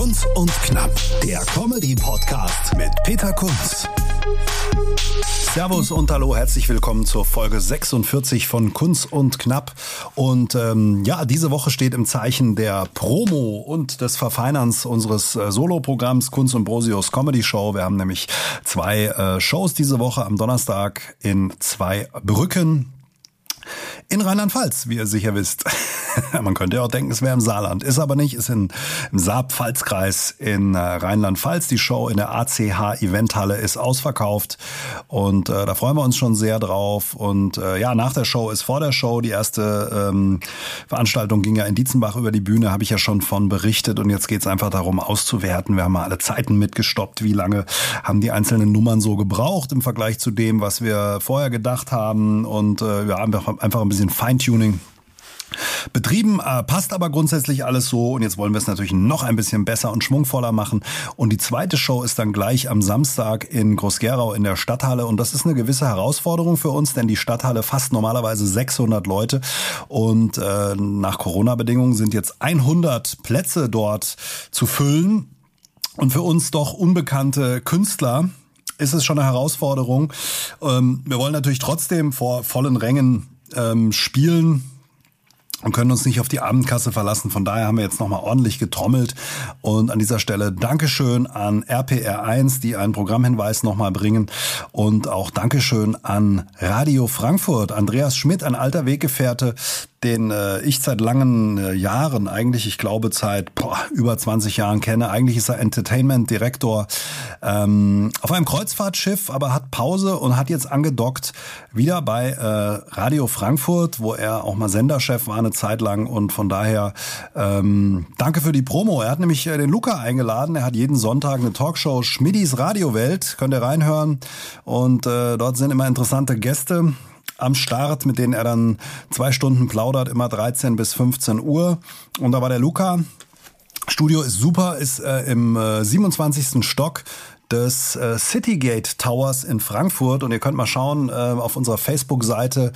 Kunst und Knapp, der Comedy-Podcast mit Peter Kunz. Servus und hallo, herzlich willkommen zur Folge 46 von Kunst und Knapp. Und ähm, ja, diese Woche steht im Zeichen der Promo und des Verfeinerns unseres äh, Solo-Programms Kunst und Brosius Comedy Show. Wir haben nämlich zwei äh, Shows diese Woche am Donnerstag in zwei Brücken in Rheinland-Pfalz, wie ihr sicher wisst. Man könnte ja auch denken, es wäre im Saarland. Ist aber nicht, ist in, im Saar-Pfalz-Kreis in äh, Rheinland-Pfalz. Die Show in der ACH Eventhalle ist ausverkauft und äh, da freuen wir uns schon sehr drauf. Und äh, ja, nach der Show ist vor der Show. Die erste ähm, Veranstaltung ging ja in Dietzenbach über die Bühne, habe ich ja schon von berichtet. Und jetzt geht es einfach darum auszuwerten. Wir haben mal alle Zeiten mitgestoppt. Wie lange haben die einzelnen Nummern so gebraucht im Vergleich zu dem, was wir vorher gedacht haben. Und äh, wir haben einfach ein bisschen Feintuning betrieben, äh, passt aber grundsätzlich alles so. Und jetzt wollen wir es natürlich noch ein bisschen besser und schwungvoller machen. Und die zweite Show ist dann gleich am Samstag in Groß-Gerau in der Stadthalle. Und das ist eine gewisse Herausforderung für uns, denn die Stadthalle fasst normalerweise 600 Leute. Und äh, nach Corona-Bedingungen sind jetzt 100 Plätze dort zu füllen. Und für uns doch unbekannte Künstler ist es schon eine Herausforderung. Ähm, wir wollen natürlich trotzdem vor vollen Rängen ähm, spielen und können uns nicht auf die Abendkasse verlassen. Von daher haben wir jetzt nochmal ordentlich getrommelt. Und an dieser Stelle Dankeschön an RPR1, die einen Programmhinweis nochmal bringen. Und auch Dankeschön an Radio Frankfurt. Andreas Schmidt, ein alter Weggefährte, den äh, ich seit langen äh, Jahren, eigentlich, ich glaube seit boah, über 20 Jahren kenne. Eigentlich ist er Entertainment-Direktor ähm, auf einem Kreuzfahrtschiff, aber hat Pause und hat jetzt angedockt wieder bei äh, Radio Frankfurt, wo er auch mal Senderchef war eine Zeit lang. Und von daher ähm, danke für die Promo. Er hat nämlich äh, den Luca eingeladen. Er hat jeden Sonntag eine Talkshow Schmidis Radiowelt. Könnt ihr reinhören. Und äh, dort sind immer interessante Gäste am Start, mit denen er dann zwei Stunden plaudert, immer 13 bis 15 Uhr. Und da war der Luca. Studio ist super, ist äh, im äh, 27. Stock des äh, Citygate Towers in Frankfurt und ihr könnt mal schauen äh, auf unserer Facebook-Seite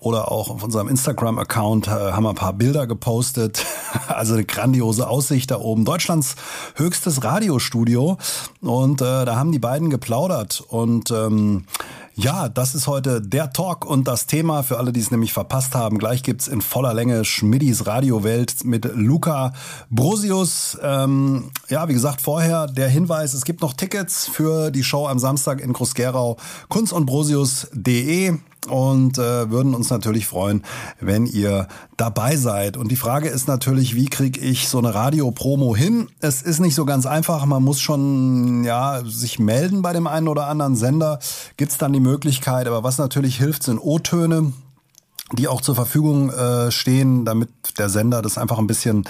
oder auch auf unserem Instagram-Account äh, haben wir ein paar Bilder gepostet. also eine grandiose Aussicht da oben. Deutschlands höchstes Radiostudio und äh, da haben die beiden geplaudert und ähm, ja, das ist heute der Talk und das Thema für alle, die es nämlich verpasst haben. Gleich gibt's in voller Länge Schmidis Radiowelt mit Luca Brosius. Ähm, ja, wie gesagt, vorher der Hinweis, es gibt noch Tickets für die Show am Samstag in Groß-Gerau. kunstundbrosius.de und äh, würden uns natürlich freuen, wenn ihr dabei seid. Und die Frage ist natürlich, wie kriege ich so eine Radio-Promo hin? Es ist nicht so ganz einfach. Man muss schon ja sich melden bei dem einen oder anderen Sender. Gibt's dann die Möglichkeit. Aber was natürlich hilft, sind O-Töne die auch zur Verfügung äh, stehen, damit der Sender das einfach ein bisschen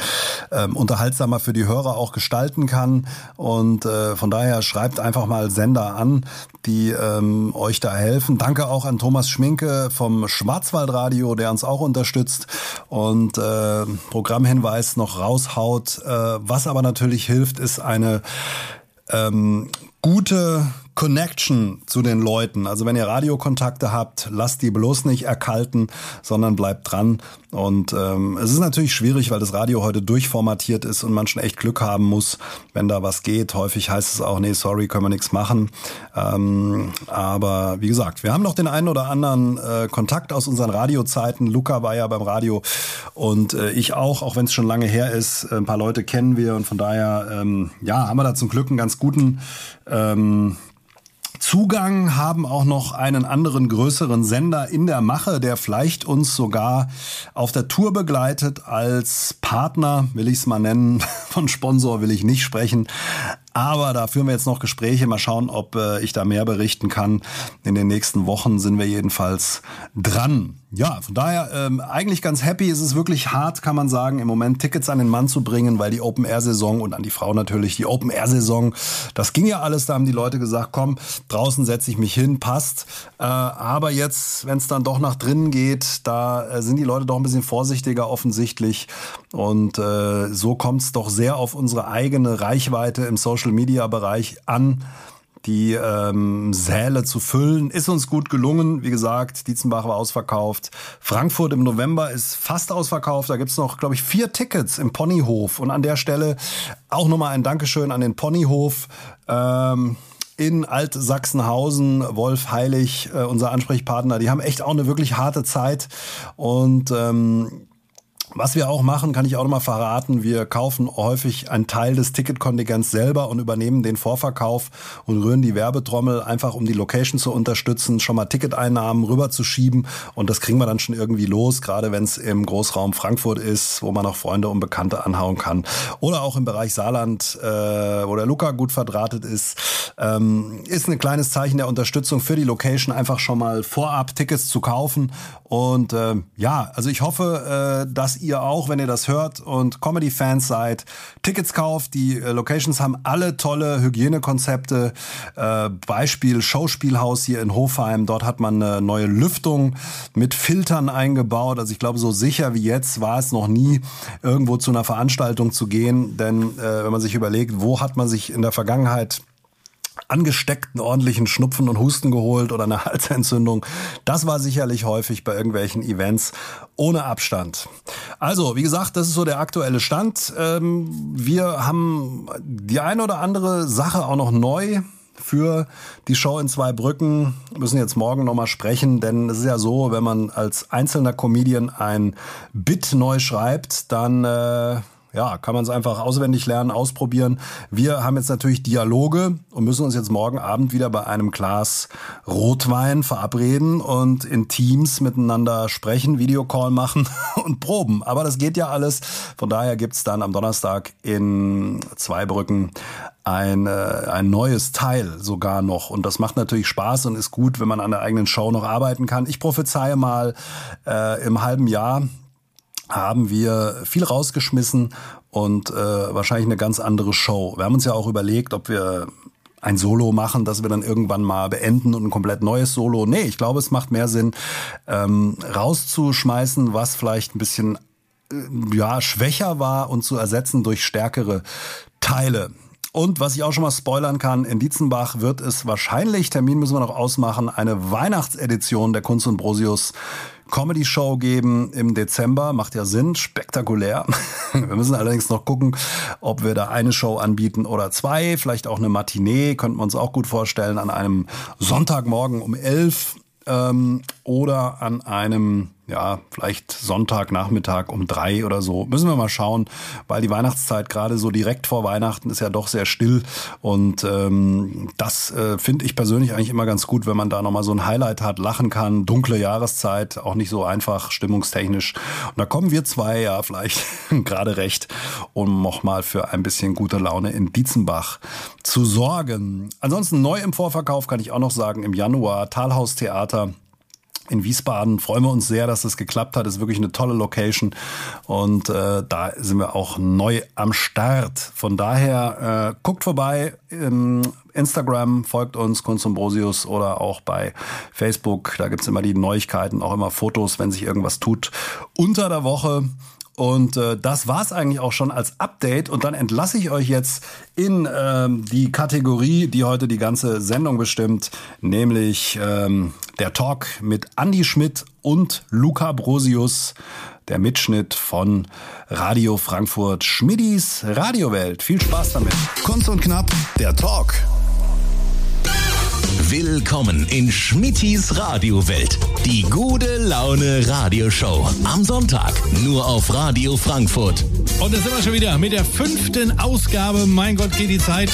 ähm, unterhaltsamer für die Hörer auch gestalten kann. Und äh, von daher schreibt einfach mal Sender an, die ähm, euch da helfen. Danke auch an Thomas Schminke vom Schwarzwaldradio, der uns auch unterstützt und äh, Programmhinweis noch raushaut. Äh, was aber natürlich hilft, ist eine ähm, gute Connection zu den Leuten. Also wenn ihr Radiokontakte habt, lasst die bloß nicht erkalten, sondern bleibt dran. Und ähm, es ist natürlich schwierig, weil das Radio heute durchformatiert ist und man schon echt Glück haben muss, wenn da was geht. Häufig heißt es auch, nee, sorry, können wir nichts machen. Ähm, aber wie gesagt, wir haben noch den einen oder anderen äh, Kontakt aus unseren Radiozeiten. Luca war ja beim Radio und äh, ich auch, auch wenn es schon lange her ist. Ein paar Leute kennen wir und von daher, ähm, ja, haben wir da zum Glück einen ganz guten ähm, Zugang, haben auch noch einen anderen größeren Sender in der Mache, der vielleicht uns sogar auf der Tour begleitet als Partner, will ich es mal nennen. Von Sponsor will ich nicht sprechen. Aber da führen wir jetzt noch Gespräche. Mal schauen, ob äh, ich da mehr berichten kann. In den nächsten Wochen sind wir jedenfalls dran. Ja, von daher ähm, eigentlich ganz happy. Es ist wirklich hart, kann man sagen, im Moment Tickets an den Mann zu bringen, weil die Open-Air-Saison und an die Frau natürlich die Open-Air-Saison, das ging ja alles. Da haben die Leute gesagt, komm, draußen setze ich mich hin, passt. Äh, aber jetzt, wenn es dann doch nach drinnen geht, da äh, sind die Leute doch ein bisschen vorsichtiger offensichtlich. Und äh, so kommt es doch sehr auf unsere eigene Reichweite im Social-Media-Bereich an die ähm, Säle zu füllen. Ist uns gut gelungen. Wie gesagt, Dietzenbach war ausverkauft. Frankfurt im November ist fast ausverkauft. Da gibt's noch, glaube ich, vier Tickets im Ponyhof. Und an der Stelle auch nochmal ein Dankeschön an den Ponyhof. Ähm, in Altsachsenhausen, Wolf Heilig, äh, unser Ansprechpartner, die haben echt auch eine wirklich harte Zeit und ähm, was wir auch machen, kann ich auch noch mal verraten. Wir kaufen häufig einen Teil des Ticketkontingents selber und übernehmen den Vorverkauf und rühren die Werbetrommel einfach, um die Location zu unterstützen, schon mal Ticketeinnahmen rüberzuschieben. Und das kriegen wir dann schon irgendwie los, gerade wenn es im Großraum Frankfurt ist, wo man auch Freunde und Bekannte anhauen kann. Oder auch im Bereich Saarland, äh, wo der Luca gut verdrahtet ist. Ähm, ist ein kleines Zeichen der Unterstützung für die Location, einfach schon mal vorab Tickets zu kaufen. Und äh, ja, also ich hoffe, äh, dass ihr auch, wenn ihr das hört und Comedy-Fans seid, Tickets kauft. Die äh, Locations haben alle tolle Hygienekonzepte. Äh, Beispiel Schauspielhaus hier in Hofheim. Dort hat man eine neue Lüftung mit Filtern eingebaut. Also ich glaube, so sicher wie jetzt war es noch nie, irgendwo zu einer Veranstaltung zu gehen. Denn äh, wenn man sich überlegt, wo hat man sich in der Vergangenheit angesteckten ordentlichen Schnupfen und Husten geholt oder eine Halsentzündung. Das war sicherlich häufig bei irgendwelchen Events ohne Abstand. Also, wie gesagt, das ist so der aktuelle Stand. Ähm, wir haben die eine oder andere Sache auch noch neu für die Show in zwei Brücken. Wir müssen jetzt morgen nochmal sprechen, denn es ist ja so, wenn man als einzelner Comedian ein Bit neu schreibt, dann äh, ja, kann man es einfach auswendig lernen, ausprobieren. Wir haben jetzt natürlich Dialoge und müssen uns jetzt morgen Abend wieder bei einem Glas Rotwein verabreden und in Teams miteinander sprechen, Videocall machen und proben. Aber das geht ja alles. Von daher gibt's dann am Donnerstag in Zweibrücken ein, äh, ein neues Teil sogar noch. Und das macht natürlich Spaß und ist gut, wenn man an der eigenen Show noch arbeiten kann. Ich prophezeie mal äh, im halben Jahr haben wir viel rausgeschmissen und äh, wahrscheinlich eine ganz andere Show. Wir haben uns ja auch überlegt, ob wir ein Solo machen, das wir dann irgendwann mal beenden und ein komplett neues Solo. Nee, ich glaube, es macht mehr Sinn, ähm, rauszuschmeißen, was vielleicht ein bisschen äh, ja, schwächer war und zu ersetzen durch stärkere Teile. Und was ich auch schon mal spoilern kann, in Dietzenbach wird es wahrscheinlich, Termin müssen wir noch ausmachen, eine Weihnachtsedition der Kunst und Brosius Comedy-Show geben im Dezember. Macht ja Sinn, spektakulär. Wir müssen allerdings noch gucken, ob wir da eine Show anbieten oder zwei. Vielleicht auch eine Matinee, könnten wir uns auch gut vorstellen, an einem Sonntagmorgen um elf ähm, oder an einem ja, vielleicht Sonntagnachmittag um drei oder so. Müssen wir mal schauen, weil die Weihnachtszeit gerade so direkt vor Weihnachten ist ja doch sehr still. Und ähm, das äh, finde ich persönlich eigentlich immer ganz gut, wenn man da nochmal so ein Highlight hat, lachen kann. Dunkle Jahreszeit, auch nicht so einfach, stimmungstechnisch. Und da kommen wir zwei ja vielleicht gerade recht, um nochmal für ein bisschen gute Laune in Dietzenbach zu sorgen. Ansonsten neu im Vorverkauf kann ich auch noch sagen, im Januar Talhaus Theater in Wiesbaden. Freuen wir uns sehr, dass das geklappt hat. Ist wirklich eine tolle Location und äh, da sind wir auch neu am Start. Von daher äh, guckt vorbei. Im Instagram folgt uns Kunst und oder auch bei Facebook. Da gibt's immer die Neuigkeiten, auch immer Fotos, wenn sich irgendwas tut unter der Woche. Und äh, das war's eigentlich auch schon als Update. Und dann entlasse ich euch jetzt in ähm, die Kategorie, die heute die ganze Sendung bestimmt, nämlich ähm, der Talk mit Andy Schmidt und Luca Brosius, der Mitschnitt von Radio Frankfurt Schmidis Radiowelt. Viel Spaß damit. Kunst und Knapp, der Talk. Willkommen in Schmittis Radiowelt. Die gute Laune Radioshow. Am Sonntag nur auf Radio Frankfurt. Und da sind wir schon wieder mit der fünften Ausgabe. Mein Gott, geht die Zeit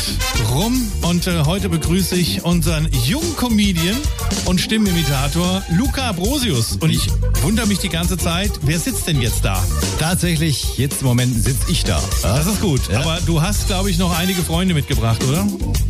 rum. Und äh, heute begrüße ich unseren jungen Comedian und Stimmenimitator Luca Brosius. Und ich wundere mich die ganze Zeit, wer sitzt denn jetzt da? Tatsächlich, jetzt im Moment sitze ich da. Ja? Das ist gut. Ja. Aber du hast, glaube ich, noch einige Freunde mitgebracht, oder?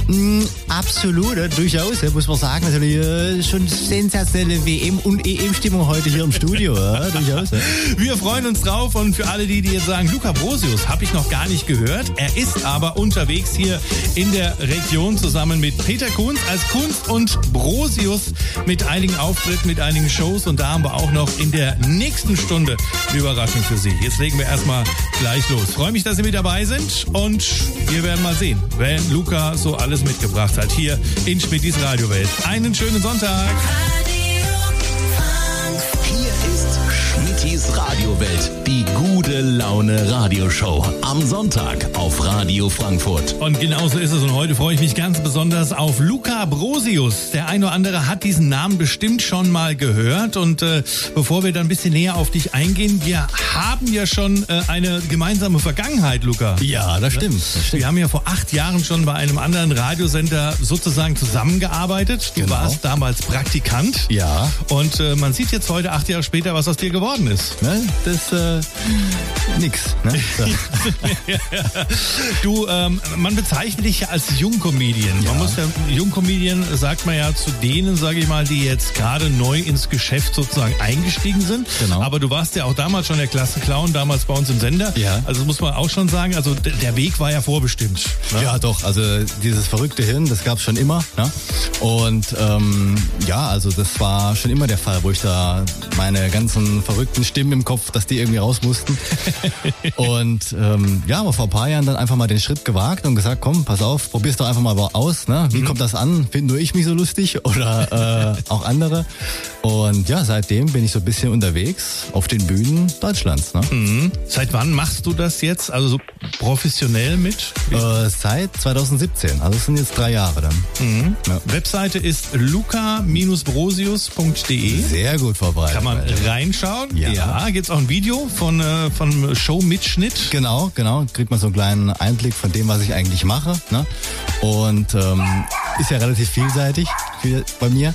Mm, absolut, durchaus, muss man sagen. Natürlich äh, schon sensationelle WM- und EM-Stimmung heute hier im Studio. Ja, durchaus. Ja. Wir freuen uns drauf und für alle die, die jetzt sagen, Luca Brosius habe ich noch gar nicht gehört. Er ist aber unterwegs hier in der Region zusammen mit Peter Kunz als Kunst und Brosius mit einigen Auftritten, mit einigen Shows und da haben wir auch noch in der nächsten Stunde eine Überraschung für Sie. Jetzt legen wir erstmal gleich los. Freue mich, dass Sie mit dabei sind und wir werden mal sehen, wer Luca so alles mitgebracht hat hier in Schmidtis Radiowelt. Einen schönen Sonntag. Hier ist Schmittis Radiowelt, die gute Laune Radioshow. Am Sonntag auf Radio Frankfurt. Und genauso ist es. Und heute freue ich mich ganz besonders auf Luca Brosius. Der eine oder andere hat diesen Namen bestimmt schon mal gehört. Und äh, bevor wir dann ein bisschen näher auf dich eingehen, wir haben ja schon äh, eine gemeinsame Vergangenheit, Luca. Ja, das stimmt. Das stimmt. Wir haben ja vor acht Jahren schon bei einem anderen Radiosender sozusagen zusammengearbeitet. Du Genau. warst damals Praktikant. Ja. Und äh, man sieht jetzt heute, acht Jahre später, was aus dir geworden ist. Ne? Das, äh, nix. Ne? So. Du, ähm, man bezeichnet dich ja als Jungcomedian. Man Ja. muss ja, Jungcomedian sagt man ja zu denen, sage ich mal, die jetzt gerade neu ins Geschäft sozusagen eingestiegen sind. Genau. Aber du warst ja auch damals schon der Klassenclown, damals bei uns im Sender. Ja. Also das muss man auch schon sagen, also der Weg war ja vorbestimmt. ne? Ja, doch. Also dieses verrückte Hirn, das gab's schon immer. Ne? Und ähm, ja, also das war schon immer der Fall, wo ich da meine ganzen verrückten Stimmen im Kopf, dass die irgendwie raus mussten. Und ähm, ja, aber vor ein paar Jahren dann einfach mal den Schritt gewagt und gesagt, komm, pass auf, probier's doch einfach mal aus. Ne? Wie kommt das an? Finden nur ich mich so lustig oder äh, auch andere? Und ja, seitdem bin ich so ein bisschen unterwegs auf den Bühnen Deutschlands. Ne? Seit wann machst du das jetzt? Also so professionell mit? Äh, seit 2017, also es sind jetzt drei Jahre dann. Ja. Webseite ist luca-brosius.de. Sehr gut vorbereitet. Kann man reinschauen? Ja. gibt's auch ein Video von, äh, von Show-Mitschnitt? Genau, genau. Kriegt man so einen kleinen Einblick von dem, was ich eigentlich mache. Ne? Und ähm, ist ja relativ vielseitig viel bei mir.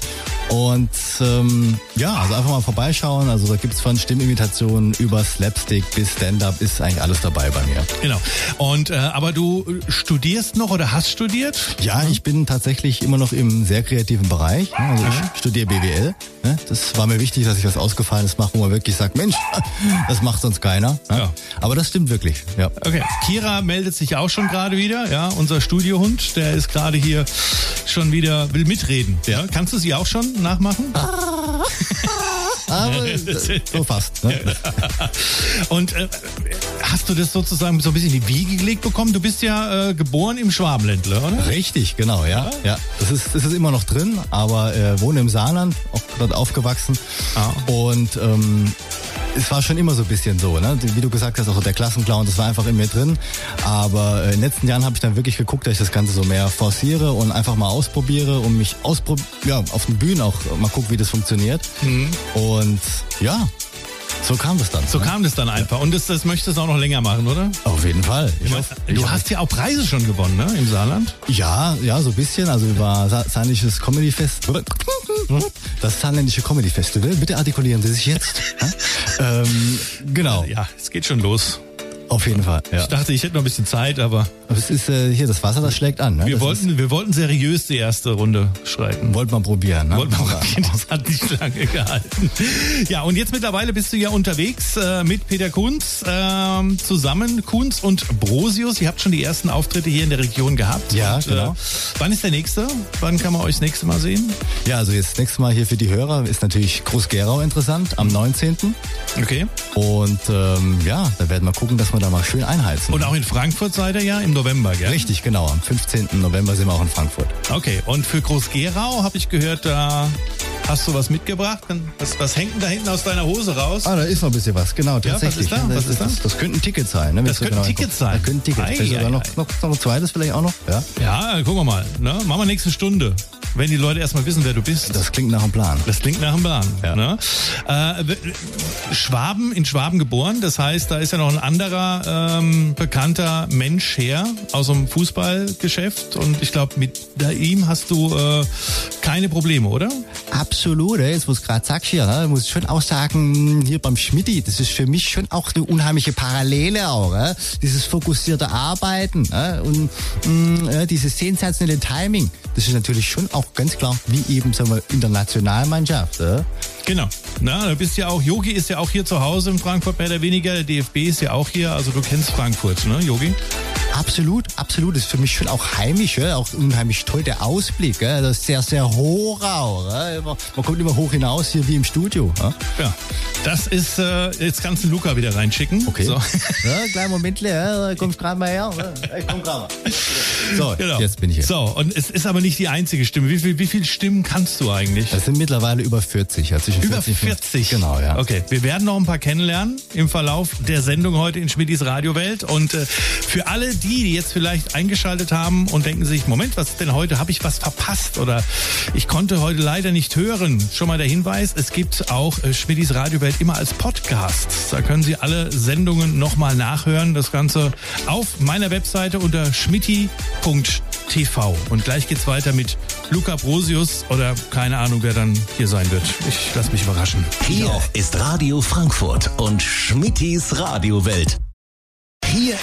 Und ähm, ja, also einfach mal vorbeischauen. Also da gibt's von Stimmimitationen über Slapstick bis Stand-up ist eigentlich alles dabei bei mir. Genau. Und äh, aber du studierst noch oder hast studiert? Ja, ich bin tatsächlich immer noch im sehr kreativen Bereich. ne? Also ich studiere BWL. ne? Das war mir wichtig, dass ich was Ausgefallenes mache, wo man wirklich sagt, Mensch, das macht sonst keiner. ne? Ja. Aber das stimmt wirklich. Ja. Okay. Kira meldet sich auch schon gerade wieder, ja, unser Studiohund, der ist gerade hier schon wieder will mitreden. Ja. Kannst du sie auch schon nachmachen? Aber so fast. Ne? Und äh, hast du das sozusagen so ein bisschen in die Wiege gelegt bekommen? Du bist ja äh, geboren im Schwabenländle, oder? Richtig, genau, ja. ja. Das, ist, das ist immer noch drin, aber äh, wohne im Saarland, auch dort aufgewachsen. Ah. Und ähm, es war schon immer so ein bisschen so, ne? Wie du gesagt hast, auch der Klassenclown, das war einfach in mir drin. Aber äh, in den letzten Jahren habe ich dann wirklich geguckt, dass ich das Ganze so mehr forciere und einfach mal ausprobiere und mich ausprob ja, auf den Bühnen auch mal gucke, wie das funktioniert. Und ja, so kam das dann. So ne? kam das dann einfach. Und das, das möchtest du auch noch länger machen, oder? Auf jeden Fall. Ich ich Du hoffe- hast ja auch Preise schon gewonnen, ne? Im Saarland. Ja, ja, so ein bisschen. Also über Sa Saarländisches Comedy Fest. Das Saarländische Comedy Festival. Bitte artikulieren Sie sich jetzt. Ja? ähm, genau, Ja, es geht schon los. Auf jeden Fall. Ja. Ich dachte, ich hätte noch ein bisschen Zeit, aber es ist äh, hier, das Wasser, das schlägt an. Ne? wir das wollten, wir wollten seriös die erste Runde schreiten. Ist, wollte man probieren. Ne? Wollten wir Aber- probieren, das hat nicht lange gehalten. Ja, und jetzt mittlerweile bist du ja unterwegs äh, mit Peter Kunz ähm, zusammen, Kunz und Brosius. Ihr habt schon die ersten Auftritte hier in der Region gehabt. Ja, und, genau. Äh, wann ist der nächste? Wann kann man euch das nächste Mal sehen? Ja, also jetzt nächstes Mal hier für die Hörer ist natürlich Groß-Gerau interessant am 19. Okay. Und ähm, ja, da werden wir gucken, dass wir da mal schön einheizen. Und auch in Frankfurt seid ihr ja im November, gell? Richtig, genau. Am 15. November sind wir auch in Frankfurt. Okay, und für Groß-Gerau habe ich gehört, da hast du was mitgebracht. Was, was hängt denn da hinten aus deiner Hose raus? Ah, da ist noch ein bisschen was, genau, was tatsächlich. ist da? Was ist da? das, das könnte ein Ticket sein. Ne, Das du könnte ein genau Ticket anguckst. sein. Das könnte ein Ticket. Ei, ei, noch, noch, noch ein zweites vielleicht auch noch. Ja. Ja, gucken wir mal. Ne? Machen wir nächste Stunde. wenn die Leute erstmal wissen, wer du bist. Das klingt nach einem Plan. Das klingt nach einem Plan. Ja. Ne? Äh, Schwaben, in Schwaben geboren, das heißt, da ist ja noch ein anderer ähm, bekannter Mensch her aus dem Fußballgeschäft und ich glaube, mit ihm hast du äh, keine Probleme, oder? Absolut, ey. jetzt wo du gerade sagst hier, ne, muss ich schon auch sagen, hier beim Schmidti, das ist für mich schon auch eine unheimliche Parallele auch. Ne? Dieses fokussierte Arbeiten ne? und mh, dieses sensationelle Timing, das ist natürlich schon auch ganz klar, wie eben sagen wir, in der Nationalmannschaft. Ne? Genau. Na, du bist ja auch, Yogi ist ja auch hier zu Hause in Frankfurt mehr oder weniger. Der DFB ist ja auch hier, also du kennst Frankfurt, ne, Yogi? Absolut, absolut. Das ist für mich schon auch heimisch, ja? auch unheimlich toll der Ausblick. Ja? Das ist sehr, sehr hoch auch. Ja? Man kommt immer hoch hinaus hier wie im Studio. Ja, das ist, äh, jetzt kannst du Luca wieder reinschicken. Okay. So. Ja, kleinen Moment, ja, kommst gerade mal her. Ich komm gerade mal. So, genau. jetzt bin ich hier. So, und es ist aber nicht die einzige Stimme. Wie, viel, wie viele Stimmen kannst du eigentlich? Es sind mittlerweile über 40. Ja, zwischen über 40? 40? Genau, ja. Okay, wir werden noch ein paar kennenlernen im Verlauf der Sendung heute in Schmidis Radiowelt. Und äh, für alle, die, die jetzt vielleicht eingeschaltet haben und denken sich, Moment, was ist denn heute? Habe ich was verpasst? Oder ich konnte heute leider nicht hören. Schon mal der Hinweis, es gibt auch äh, Schmidis Radiowelt immer als Podcast. Da können Sie alle Sendungen nochmal nachhören. Das Ganze auf meiner Webseite unter schmitti.de TV. Und gleich geht's weiter mit Luca Brosius oder keine Ahnung, wer dann hier sein wird. Ich lasse mich überraschen. Hier ist Radio Frankfurt und Schmittis Radiowelt.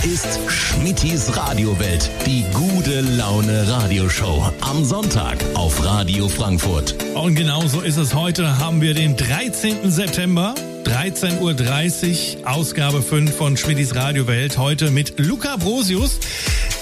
Ist Schmittis Radiowelt, die gute Laune Radioshow am Sonntag auf Radio Frankfurt. Und genau so ist es heute. Haben wir den 13. September. 13.30 Uhr, Ausgabe 5 von Schmittis Radiowelt. Heute mit Luca Brosius.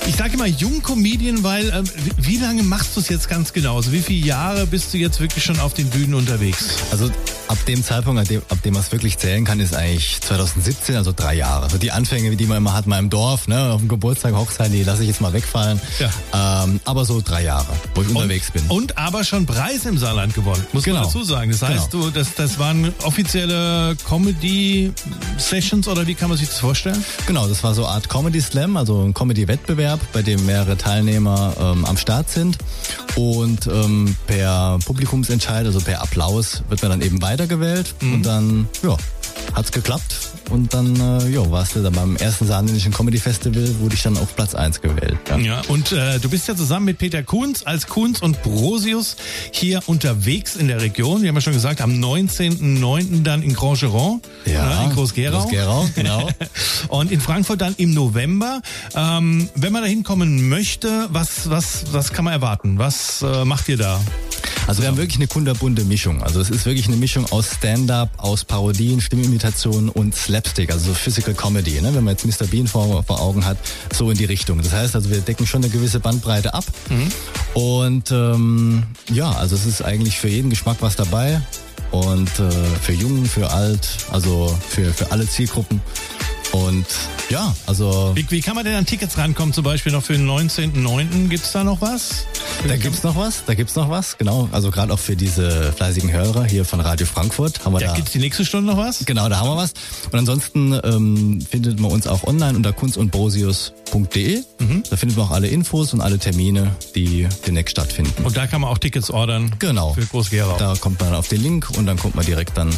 Ich sage immer Jungcomedian, weil äh, wie lange machst du es jetzt ganz genau? Also wie viele Jahre bist du jetzt wirklich schon auf den Bühnen unterwegs? Also ab dem Zeitpunkt, ab dem, ab dem man es wirklich zählen kann, ist eigentlich 2017, also drei Jahre. Also die Anfänge, die man immer hat, mal im Dorf, ne, auf dem Geburtstag, Hochzeit, die lasse ich jetzt mal wegfallen. Ja. Ähm, aber so drei Jahre, wo ich und, unterwegs bin. Und aber schon Preis im Saarland gewonnen, muss genau. man dazu sagen. Das heißt, genau. du, das, das waren offizielle Comedy-Sessions oder wie kann man sich das vorstellen? Genau, das war so eine Art Comedy Slam, also ein Comedy-Wettbewerb, bei dem mehrere Teilnehmer ähm, am Start sind. Und ähm, per Publikumsentscheid, also per Applaus, wird man dann eben weitergewählt. Mhm. Und dann, ja, hat's geklappt. Und dann, äh, ja, warst du dann beim ersten saarländischen Comedy Festival, wurde ich dann auf Platz 1 gewählt. Ja, ja und äh, du bist ja zusammen mit Peter Kunz als Kunz und Brosius hier unterwegs in der Region. Wir haben ja schon gesagt, am 19.09. dann in Grand Geron, ja, in Groß-Gerau. Groß-Gerau, genau. und in Frankfurt dann im November. Ähm, wenn man da hinkommen möchte, was, was, was kann man erwarten? Was äh, macht ihr da? Also wir haben wirklich eine kunderbunte Mischung. Also es ist wirklich eine Mischung aus Stand-up, aus Parodien, Stimmimitationen und Slapstick, also so Physical Comedy. Ne? Wenn man jetzt Mr. Bean vor, vor Augen hat, so in die Richtung. Das heißt also, wir decken schon eine gewisse Bandbreite ab. Mhm. Und ähm, ja, also es ist eigentlich für jeden Geschmack was dabei. Und äh, für Jungen, für alt, also für, für alle Zielgruppen. Und ja, also. Wie, wie, kann man denn an Tickets rankommen, zum Beispiel noch für den 19.09.? Gibt's da noch was? Da gibt's noch was, da gibt's noch was, genau. Also gerade auch für diese fleißigen Hörer hier von Radio Frankfurt haben wir da. Da gibt's die nächste Stunde noch was? Genau, da haben wir was. Und ansonsten ähm, findet man uns auch online unter kunstundbrosius.de. Mhm. Da findet man auch alle Infos und alle Termine, die demnächst stattfinden. Und da kann man auch Tickets ordern. Genau. Für Groß-Gerau. Da kommt man auf den Link und dann kommt man direkt dann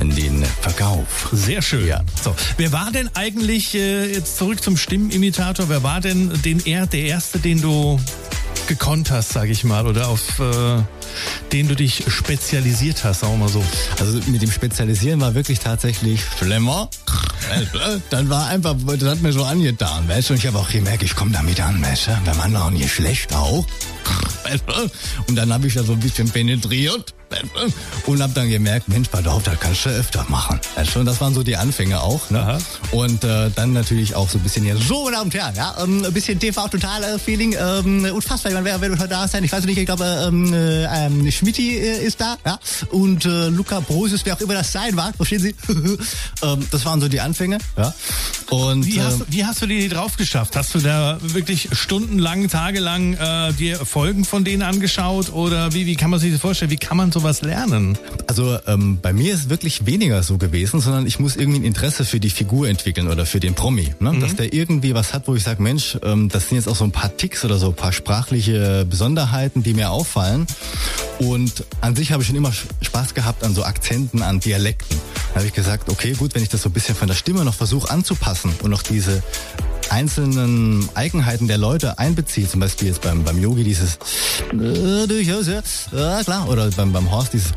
in den Verkauf. Sehr schön. Ja. So, wer war denn eigentlich äh, jetzt zurück zum Stimmenimitator? Wer war denn den er, der erste, den du gekonnt hast, sage ich mal, oder auf äh, den du dich spezialisiert hast, sagen wir mal so. Also mit dem Spezialisieren war wirklich tatsächlich schlimmer. Dann war einfach, das hat mir so angetan, weißt du, und ich habe auch gemerkt, ich komme damit an, weißt du, der Mann war nicht schlecht auch. Und dann habe ich da so ein bisschen penetriert und habe dann gemerkt, Mensch, pass auf, das kannst du öfter machen. Also, das waren so die Anfänge auch. Ne? Und äh, dann natürlich auch so ein bisschen hier, so, meine Damen und Herren, ja, ähm, ein bisschen TV-Total-Feeling, ähm, unfassbar, ich meine, wer, wer wird heute da sein? Ich weiß nicht, ich glaube, ähm, äh, ähm, Schmidti äh, ist da, ja, und äh, Luca Brosius, wer auch immer das sein mag, verstehen Sie? ähm, das waren so die Anfänge, ja. Und, wie, hast, äh, wie hast du die drauf geschafft? Hast du da wirklich stundenlang, tagelang äh, dir Folgen von denen angeschaut oder wie, wie kann man sich das vorstellen? Wie kann man so sowas lernen? Also ähm, bei mir ist wirklich weniger so gewesen, sondern ich muss irgendwie ein Interesse für die Figur entwickeln oder für den Promi. Ne? Mhm. Dass der irgendwie was hat, wo ich sage, Mensch, ähm, das sind jetzt auch so ein paar Ticks oder so ein paar sprachliche Besonderheiten, die mir auffallen. Und an sich habe ich schon immer Spaß gehabt an so Akzenten, an Dialekten. Da habe ich gesagt, okay, gut, wenn ich das so ein bisschen von der Stimme noch versuche anzupassen und noch diese einzelnen Eigenheiten der Leute einbeziehe, zum Beispiel jetzt beim, beim Yogi dieses äh, durchaus, ja, ja klar, oder beim, beim Horst dieses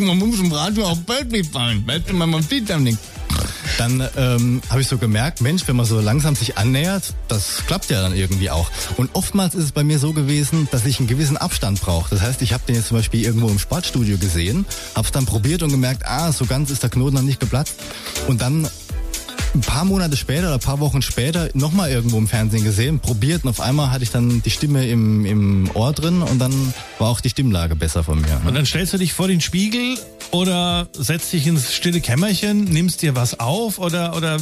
man muss im Radio auch Bild fahren, weißt du, man sieht dann nichts. Dann ähm, habe ich so gemerkt, Mensch, wenn man so langsam sich annähert, das klappt ja dann irgendwie auch. Und oftmals ist es bei mir so gewesen, dass ich einen gewissen Abstand brauche. Das heißt, ich habe den jetzt zum Beispiel irgendwo im Sportstudio gesehen, habe es dann probiert und gemerkt, ah, so ganz ist der Knoten noch nicht geplatzt. Und dann ein paar Monate später oder ein paar Wochen später nochmal irgendwo im Fernsehen gesehen, probiert und auf einmal hatte ich dann die Stimme im, im Ohr drin und dann war auch die Stimmlage besser von mir. Und dann stellst du dich vor den Spiegel oder setzt dich ins stille Kämmerchen, nimmst dir was auf oder oder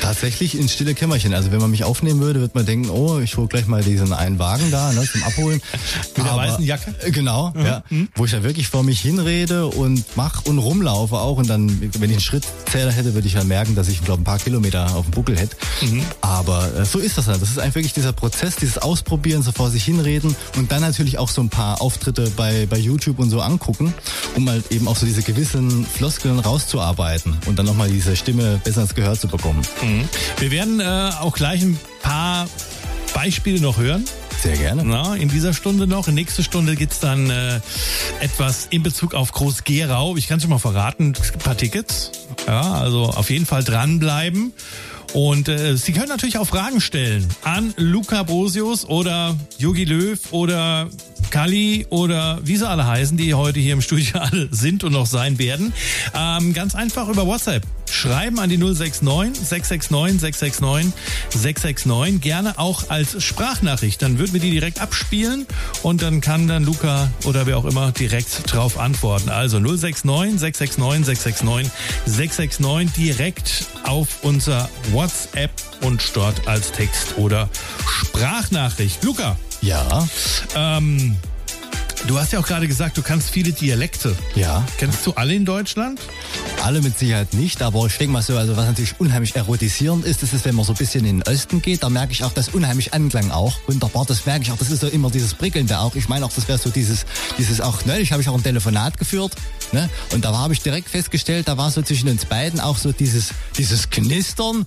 tatsächlich ins stille Kämmerchen. Also wenn man mich aufnehmen würde, wird man denken, oh, ich hole gleich mal diesen einen Wagen da ne, zum Abholen. Mit der weißen Jacke? Äh, genau, mhm. ja. Mhm. Wo ich da wirklich vor mich hinrede und mach und rumlaufe auch und dann, wenn ich einen Schrittzähler hätte, würde ich ja merken, dass ich glaube ein paar Kilometer auf dem Buckel hätte. Mhm. Aber äh, so ist das halt. Das ist einfach wirklich dieser Prozess, dieses Ausprobieren, so vor sich hinreden und dann natürlich auch so ein paar Auftritte bei, bei YouTube und so angucken, um halt eben auch so diese gewissen Floskeln rauszuarbeiten und dann nochmal diese Stimme besser ins Gehör zu bekommen. Mhm. Wir werden äh, auch gleich ein paar Beispiele noch hören. Sehr gerne. Na, in dieser Stunde noch. In nächster Stunde gibt's dann äh, etwas in Bezug auf Groß-Gerau. Ich kann schon mal verraten, es gibt ein paar Tickets. Ja, also auf jeden Fall dranbleiben. Und äh, Sie können natürlich auch Fragen stellen an Luca Brosius oder Yogi Löw oder Kali oder wie sie alle heißen, die heute hier im Studio alle sind und noch sein werden. Ähm, ganz einfach über WhatsApp. Schreiben an die 069 669 669 669. Gerne auch als Sprachnachricht. Dann würden wir die direkt abspielen und dann kann dann Luca oder wer auch immer direkt drauf antworten. Also 069 669 669 669 direkt auf unser WhatsApp und dort als Text oder Sprachnachricht. Luca. Ja. Ähm, du hast ja auch gerade gesagt, du kannst viele Dialekte. Ja. Kennst du alle in Deutschland? Alle mit Sicherheit nicht, aber ich denke mal so, also was natürlich unheimlich erotisierend ist, das ist, wenn man so ein bisschen in den Osten geht, da merke ich auch das unheimlich Anklang auch. Wunderbar, das merke ich auch. Das ist so immer dieses Prickelnde auch. Ich meine auch, das wäre so dieses, dieses auch, neulich habe ich auch ein Telefonat geführt, ne? Und da habe ich direkt festgestellt, da war so zwischen uns beiden auch so dieses, dieses Knistern.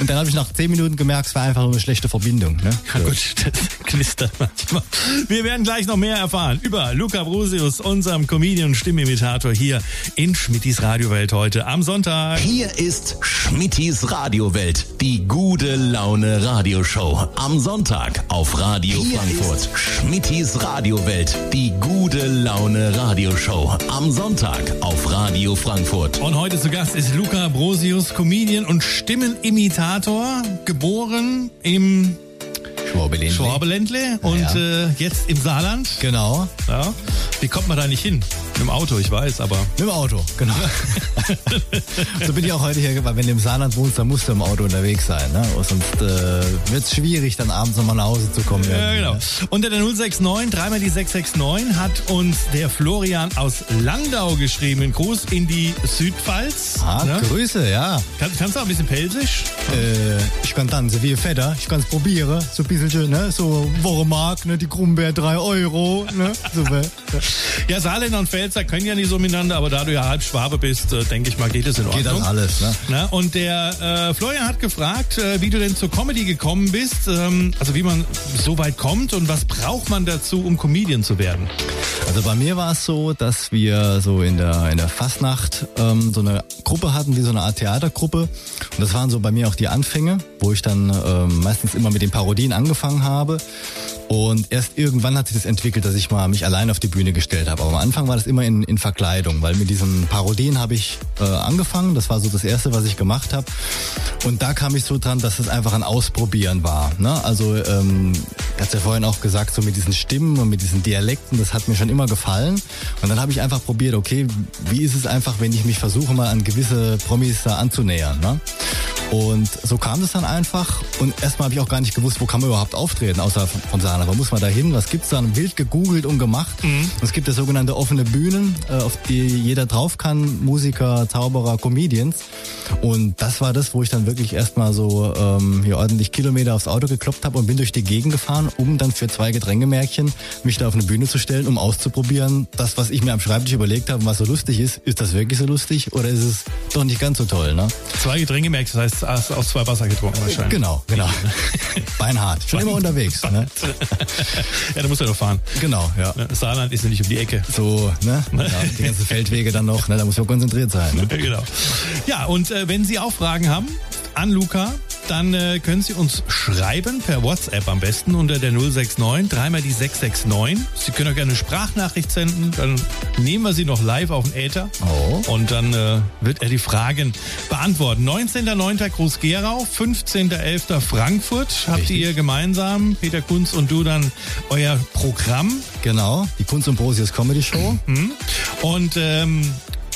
Und dann habe ich nach zehn Minuten gemerkt, es war einfach nur eine schlechte Verbindung. Ne? Ja, gut, das knistert manchmal. Wir werden gleich noch mehr erfahren über Luca Brusius, unserem Comedian und Stimmimitator hier in Schmittis Radiowelt heute am Sonntag. Hier ist Schmittis Radiowelt, die gute Laune Radioshow am Sonntag auf Radio hier Frankfurt. Schmittis Radiowelt, die gute Laune Radioshow am Sonntag auf Radio Frankfurt. Und heute zu Gast ist Luca Brosius, Comedian und Stimmenimitator. Diktator, geboren im Schwabeländle. Schwabeländle und ja. äh, jetzt im Saarland. Genau. Ja. Wie kommt man da nicht hin? Mit dem Auto, ich weiß, aber. Mit dem Auto, genau. so bin ich auch heute hier, weil wenn du im Saarland wohnst, dann musst du im Auto unterwegs sein. Ne? Sonst äh, wird es schwierig, dann abends nochmal nach Hause zu kommen. Ja, genau. Ne? Unter der 069, dreimal die 669, hat uns der Florian aus Landau geschrieben. Gruß in die Südpfalz. Ah, ne? Grüße, ja. Kann, kannst du auch ein bisschen pelsisch? Äh, ich kann tanzen wie ein Vetter. Ich kann es probieren. So ein bisschen, ne? so Wochemark, ne? die Krummbeer 3 Euro. Ne? Super. Ja, Saarländer und Pfälzer können ja nicht so miteinander, aber da du ja halb Schwabe bist, äh, denke ich mal, geht es in Ordnung. Geht das alles, ne? Na, und der äh, Florian hat gefragt, äh, wie du denn zur Comedy gekommen bist, ähm, also wie man so weit kommt und was braucht man dazu, um Comedian zu werden? Also bei mir war es so, dass wir so in der, in der Fastnacht ähm, so eine Gruppe hatten, wie so eine Art Theatergruppe. Und das waren so bei mir auch die Anfänge, wo ich dann ähm, meistens immer mit den Parodien angefangen habe. Und erst irgendwann hat sich das entwickelt, dass ich mal mich allein auf die Bühne gestellt habe. Aber am Anfang war das immer in, in Verkleidung, weil mit diesen Parodien habe ich äh, angefangen. Das war so das Erste, was ich gemacht habe. Und da kam ich so dran, dass es einfach ein Ausprobieren war. Ne? Also, ähm, hat ja vorhin auch gesagt, so mit diesen Stimmen und mit diesen Dialekten, das hat mir schon immer gefallen. Und dann habe ich einfach probiert, okay, wie ist es einfach, wenn ich mich versuche, mal an gewisse Promis da anzunähern. Ne? Und so kam es dann einfach. Und erstmal habe ich auch gar nicht gewusst, wo kann man überhaupt auftreten, außer von Sana. Wo muss man da hin? Was gibt's da? Wild gegoogelt und gemacht. Mhm. Es gibt ja sogenannte offene Bühnen, äh, auf die jeder drauf kann. Musiker, Zauberer, Comedians. Und das war das, wo ich dann wirklich erstmal so ähm, hier ordentlich Kilometer aufs Auto gekloppt habe und bin durch die Gegend gefahren, um dann für zwei Getränkemärkchen mich da auf eine Bühne zu stellen, um auszuprobieren, das, was ich mir am Schreibtisch überlegt habe, was so lustig ist, ist das wirklich so lustig oder ist es doch nicht ganz so toll, ne? Zwei Getränkemärkchen, das heißt, hast aus zwei Wasser getrunken wahrscheinlich. Genau, genau. Beinhart. Schon immer unterwegs. Ne? ja, da muss er doch fahren. Genau, ja. Saarland ist ja nicht um die Ecke. So, ne? Ja, die ganzen Feldwege dann noch, ne? Da muss man konzentriert sein. Ne? Genau. Ja, und äh, wenn Sie auch Fragen haben an Luca, dann äh, können Sie uns schreiben per WhatsApp am besten unter der 069, dreimal die 669. Sie können auch gerne eine Sprachnachricht senden, dann nehmen wir sie noch live auf den Äther oh. und dann äh, wird er die Fragen beantworten. 19.09. Groß-Gerau, 15.11. Frankfurt habt Richtig. ihr gemeinsam, Peter Kunz und du, dann euer Programm. Genau, die Kunst und Brosius Comedy Show. Mhm. Und ähm,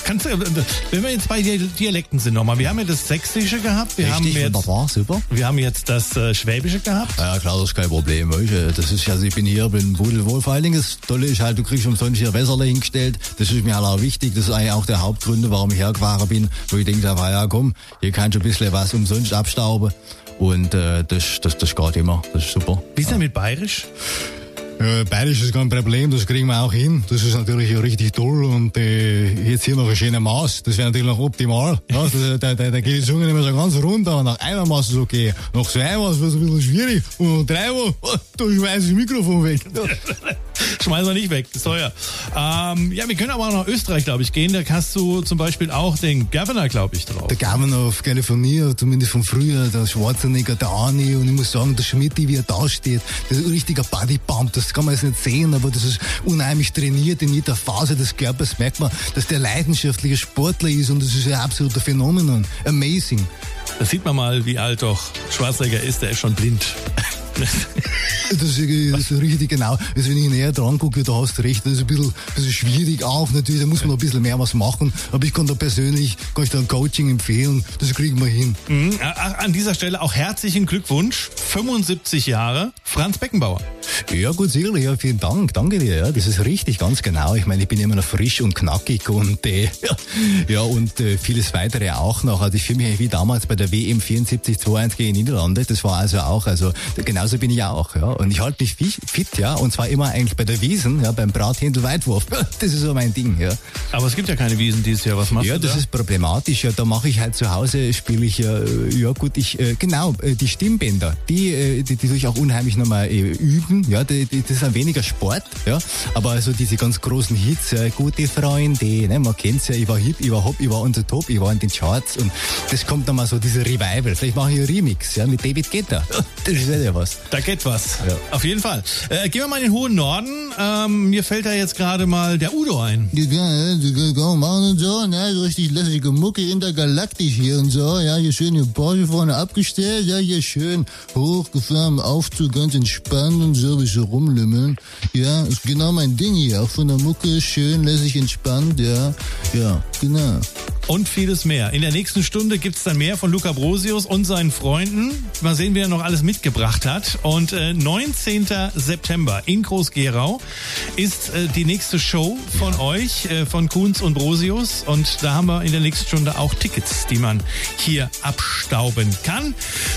Kannst du, wenn wir jetzt bei Dialekten sind nochmal, wir haben ja das Sächsische gehabt, wir Richtig, haben jetzt, wunderbar, super. Wir haben jetzt das äh, Schwäbische gehabt. Ja klar, das ist kein Problem. Das ist also ich bin hier, bin pudelwohl. Vor allen Dingen das Tolle ist halt, du kriegst umsonst hier Wässerle hingestellt. Das ist mir halt auch wichtig. Das ist eigentlich auch der Hauptgründe, warum ich hergefahren bin, wo ich denke, da war ja komm, hier kannst du ein bisschen was umsonst abstauben. Und äh, das, das, das geht immer. Das ist super. Wie ist denn mit Bayerisch? Äh, Bayerisch ist kein Problem, das kriegen wir auch hin. Das ist natürlich richtig toll und äh, jetzt hier noch ein schöner Maß, das wäre natürlich noch optimal. Ja, da, da, da, da geht die Zunge nicht mehr so ganz runter, nach einer Maß ist okay. Nach zwei Maß wird es ein bisschen schwierig und nach drei Maß, oh, da schmeiße ich das Mikrofon weg. Schmeißen wir nicht weg, ist teuer. Ähm, ja, wir können aber auch nach Österreich, glaube ich, gehen. Da hast du zum Beispiel auch den Governor, glaube ich, drauf. Der Governor of California, zumindest von früher, der Schwarzenegger, der Arnie und ich muss sagen, der Schmidt, wie er da steht, das ist ein richtiger Bodypump, das kann man jetzt nicht sehen, aber das ist unheimlich trainiert in jeder Phase des Körpers, merkt man, dass der leidenschaftliche Sportler ist und das ist ein absoluter Phänomen. Amazing. Da sieht man mal, wie alt doch Schwarzenegger ist, der ist schon blind. Das ist, richtig genau. Also wenn ich näher dran gucke, da hast du recht, das ist ein bisschen, das ist schwierig auch natürlich, da muss man noch ein bisschen mehr was machen, aber ich kann da persönlich, kann ich da ein Coaching empfehlen, das kriegen wir hin. Mhm. An dieser Stelle auch herzlichen Glückwunsch, 75 Jahre, Franz Beckenbauer. Ja gut, sicherlich, ja, vielen Dank, danke dir, ja, das ist richtig, ganz genau. Ich meine, ich bin immer noch frisch und knackig und äh, ja, und äh, vieles weitere auch noch. Also ich fühle mich wie damals bei der WM 74-2-1 gegen Niederlande, das war also auch, also genauso bin ich auch, ja. Und ich halte mich fit, ja. Und zwar immer eigentlich bei der Wiesen, ja, beim Brathändel-Weitwurf. Das ist so mein Ding, ja. Aber es gibt ja keine Wiesen dieses Jahr. Was machst ja, du? Ja, das ist problematisch. Ja, da mache ich halt zu Hause, spiele ich ja, ja gut, ich, äh, genau, äh, die Stimmbänder, die, äh, die, die tue ich auch unheimlich nochmal üben. Ja, die, die, das ist ein weniger Sport, ja. Aber also diese ganz großen Hits, ja, gute Freunde, ne, man kennt's ja, ich war hip, ich war hopp, ich war unser Top, ich war in den Charts und das kommt nochmal so, dieser Revival. Vielleicht mache ich einen Remix, ja, mit David Guetta. Das ist ja was. Da geht was. Ja. Auf jeden Fall. Äh, gehen wir mal in den hohen Norden. Ähm, mir fällt da jetzt gerade mal der Udo ein. Machen und so, ne, so richtig lässige Mucke intergalaktisch hier und so, ja, hier schön die Porsche vorne abgestellt, ja, hier schön hochgefahren, Aufzug, ganz entspannt und so, wie so rumlümmeln. Ja, ist genau mein Ding hier, auch von der Mucke, schön, lässig, entspannt, ja, ja, genau. Und vieles mehr. In der nächsten Stunde gibt's dann mehr von Luca Brosius und seinen Freunden. Mal sehen, wer noch alles mitgebracht hat. Und äh, 19. September in Groß-Gerau ist äh, die nächste Show von ja. euch, äh, von Kunz und Brosius. Und da haben wir in der nächsten Stunde auch Tickets, die man hier abstauben kann.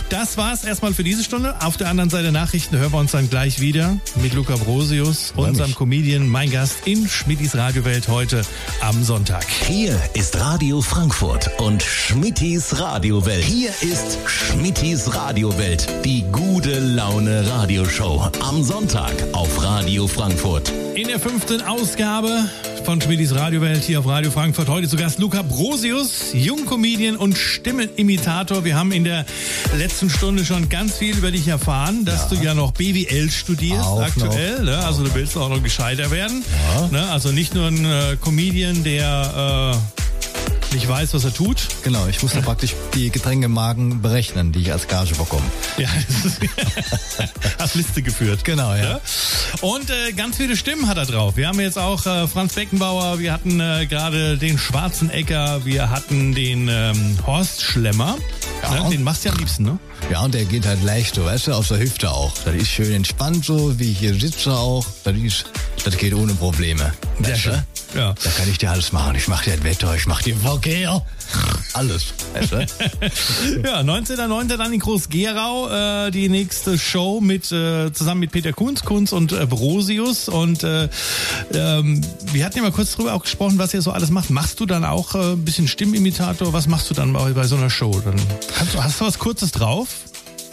Das war's erstmal für diese Stunde. Auf der anderen Seite Nachrichten hören wir uns dann gleich wieder mit Luca Brosius, unserem Comedian, mein Gast in Schmidtis Radiowelt heute am Sonntag. Hier ist Radio Frankfurt und Schmittis Radiowelt. Hier ist Schmittis Radiowelt, die gute Laune Radioshow am Sonntag auf Radio Frankfurt. In der fünften Ausgabe von Schmittis Radiowelt hier auf Radio Frankfurt. Heute zu Gast Luca Brosius, Jungcomedian und Stimmenimitator. Wir haben in der letzten Stunde schon ganz viel über dich erfahren, dass ja. du ja noch BWL studierst auch aktuell. Ne? Also du willst auch noch gescheiter werden. Ja. Ne? Also nicht nur ein äh, Comedian, der äh, nicht weiß, was er tut. Genau, ich musste praktisch die Getränkemagen berechnen, die ich als Gage bekomme. Ja, hast Liste geführt. Genau, ja. ja? Und äh, ganz viele Stimmen hat er drauf. Wir haben jetzt auch äh, Franz Beckenbauer, wir hatten äh, gerade den Schwarzen Ecker, wir hatten den ähm, Horst Schlemmer. Ja. Ne? Den machst du ja am liebsten, ne? Ja, und der geht halt leicht so, weißt du, auf der Hüfte auch. Das ist schön entspannt so, wie ich hier sitze auch. Das, ist, das geht ohne Probleme. Sehr schön. Ja. Da kann ich dir alles machen. Ich mach dir das Wetter, ich mach dir Verkehr. Alles. Weißt du? ja, 19.09. dann in Groß-Gerau äh, die nächste Show mit äh, zusammen mit Peter Kunz, Kunz und äh, Brosius. Und äh, ähm, wir hatten ja mal kurz drüber auch gesprochen, was ihr so alles macht. Machst du dann auch äh, ein bisschen Stimmimitator? Was machst du dann bei, bei so einer Show? Dann du, hast du was Kurzes drauf?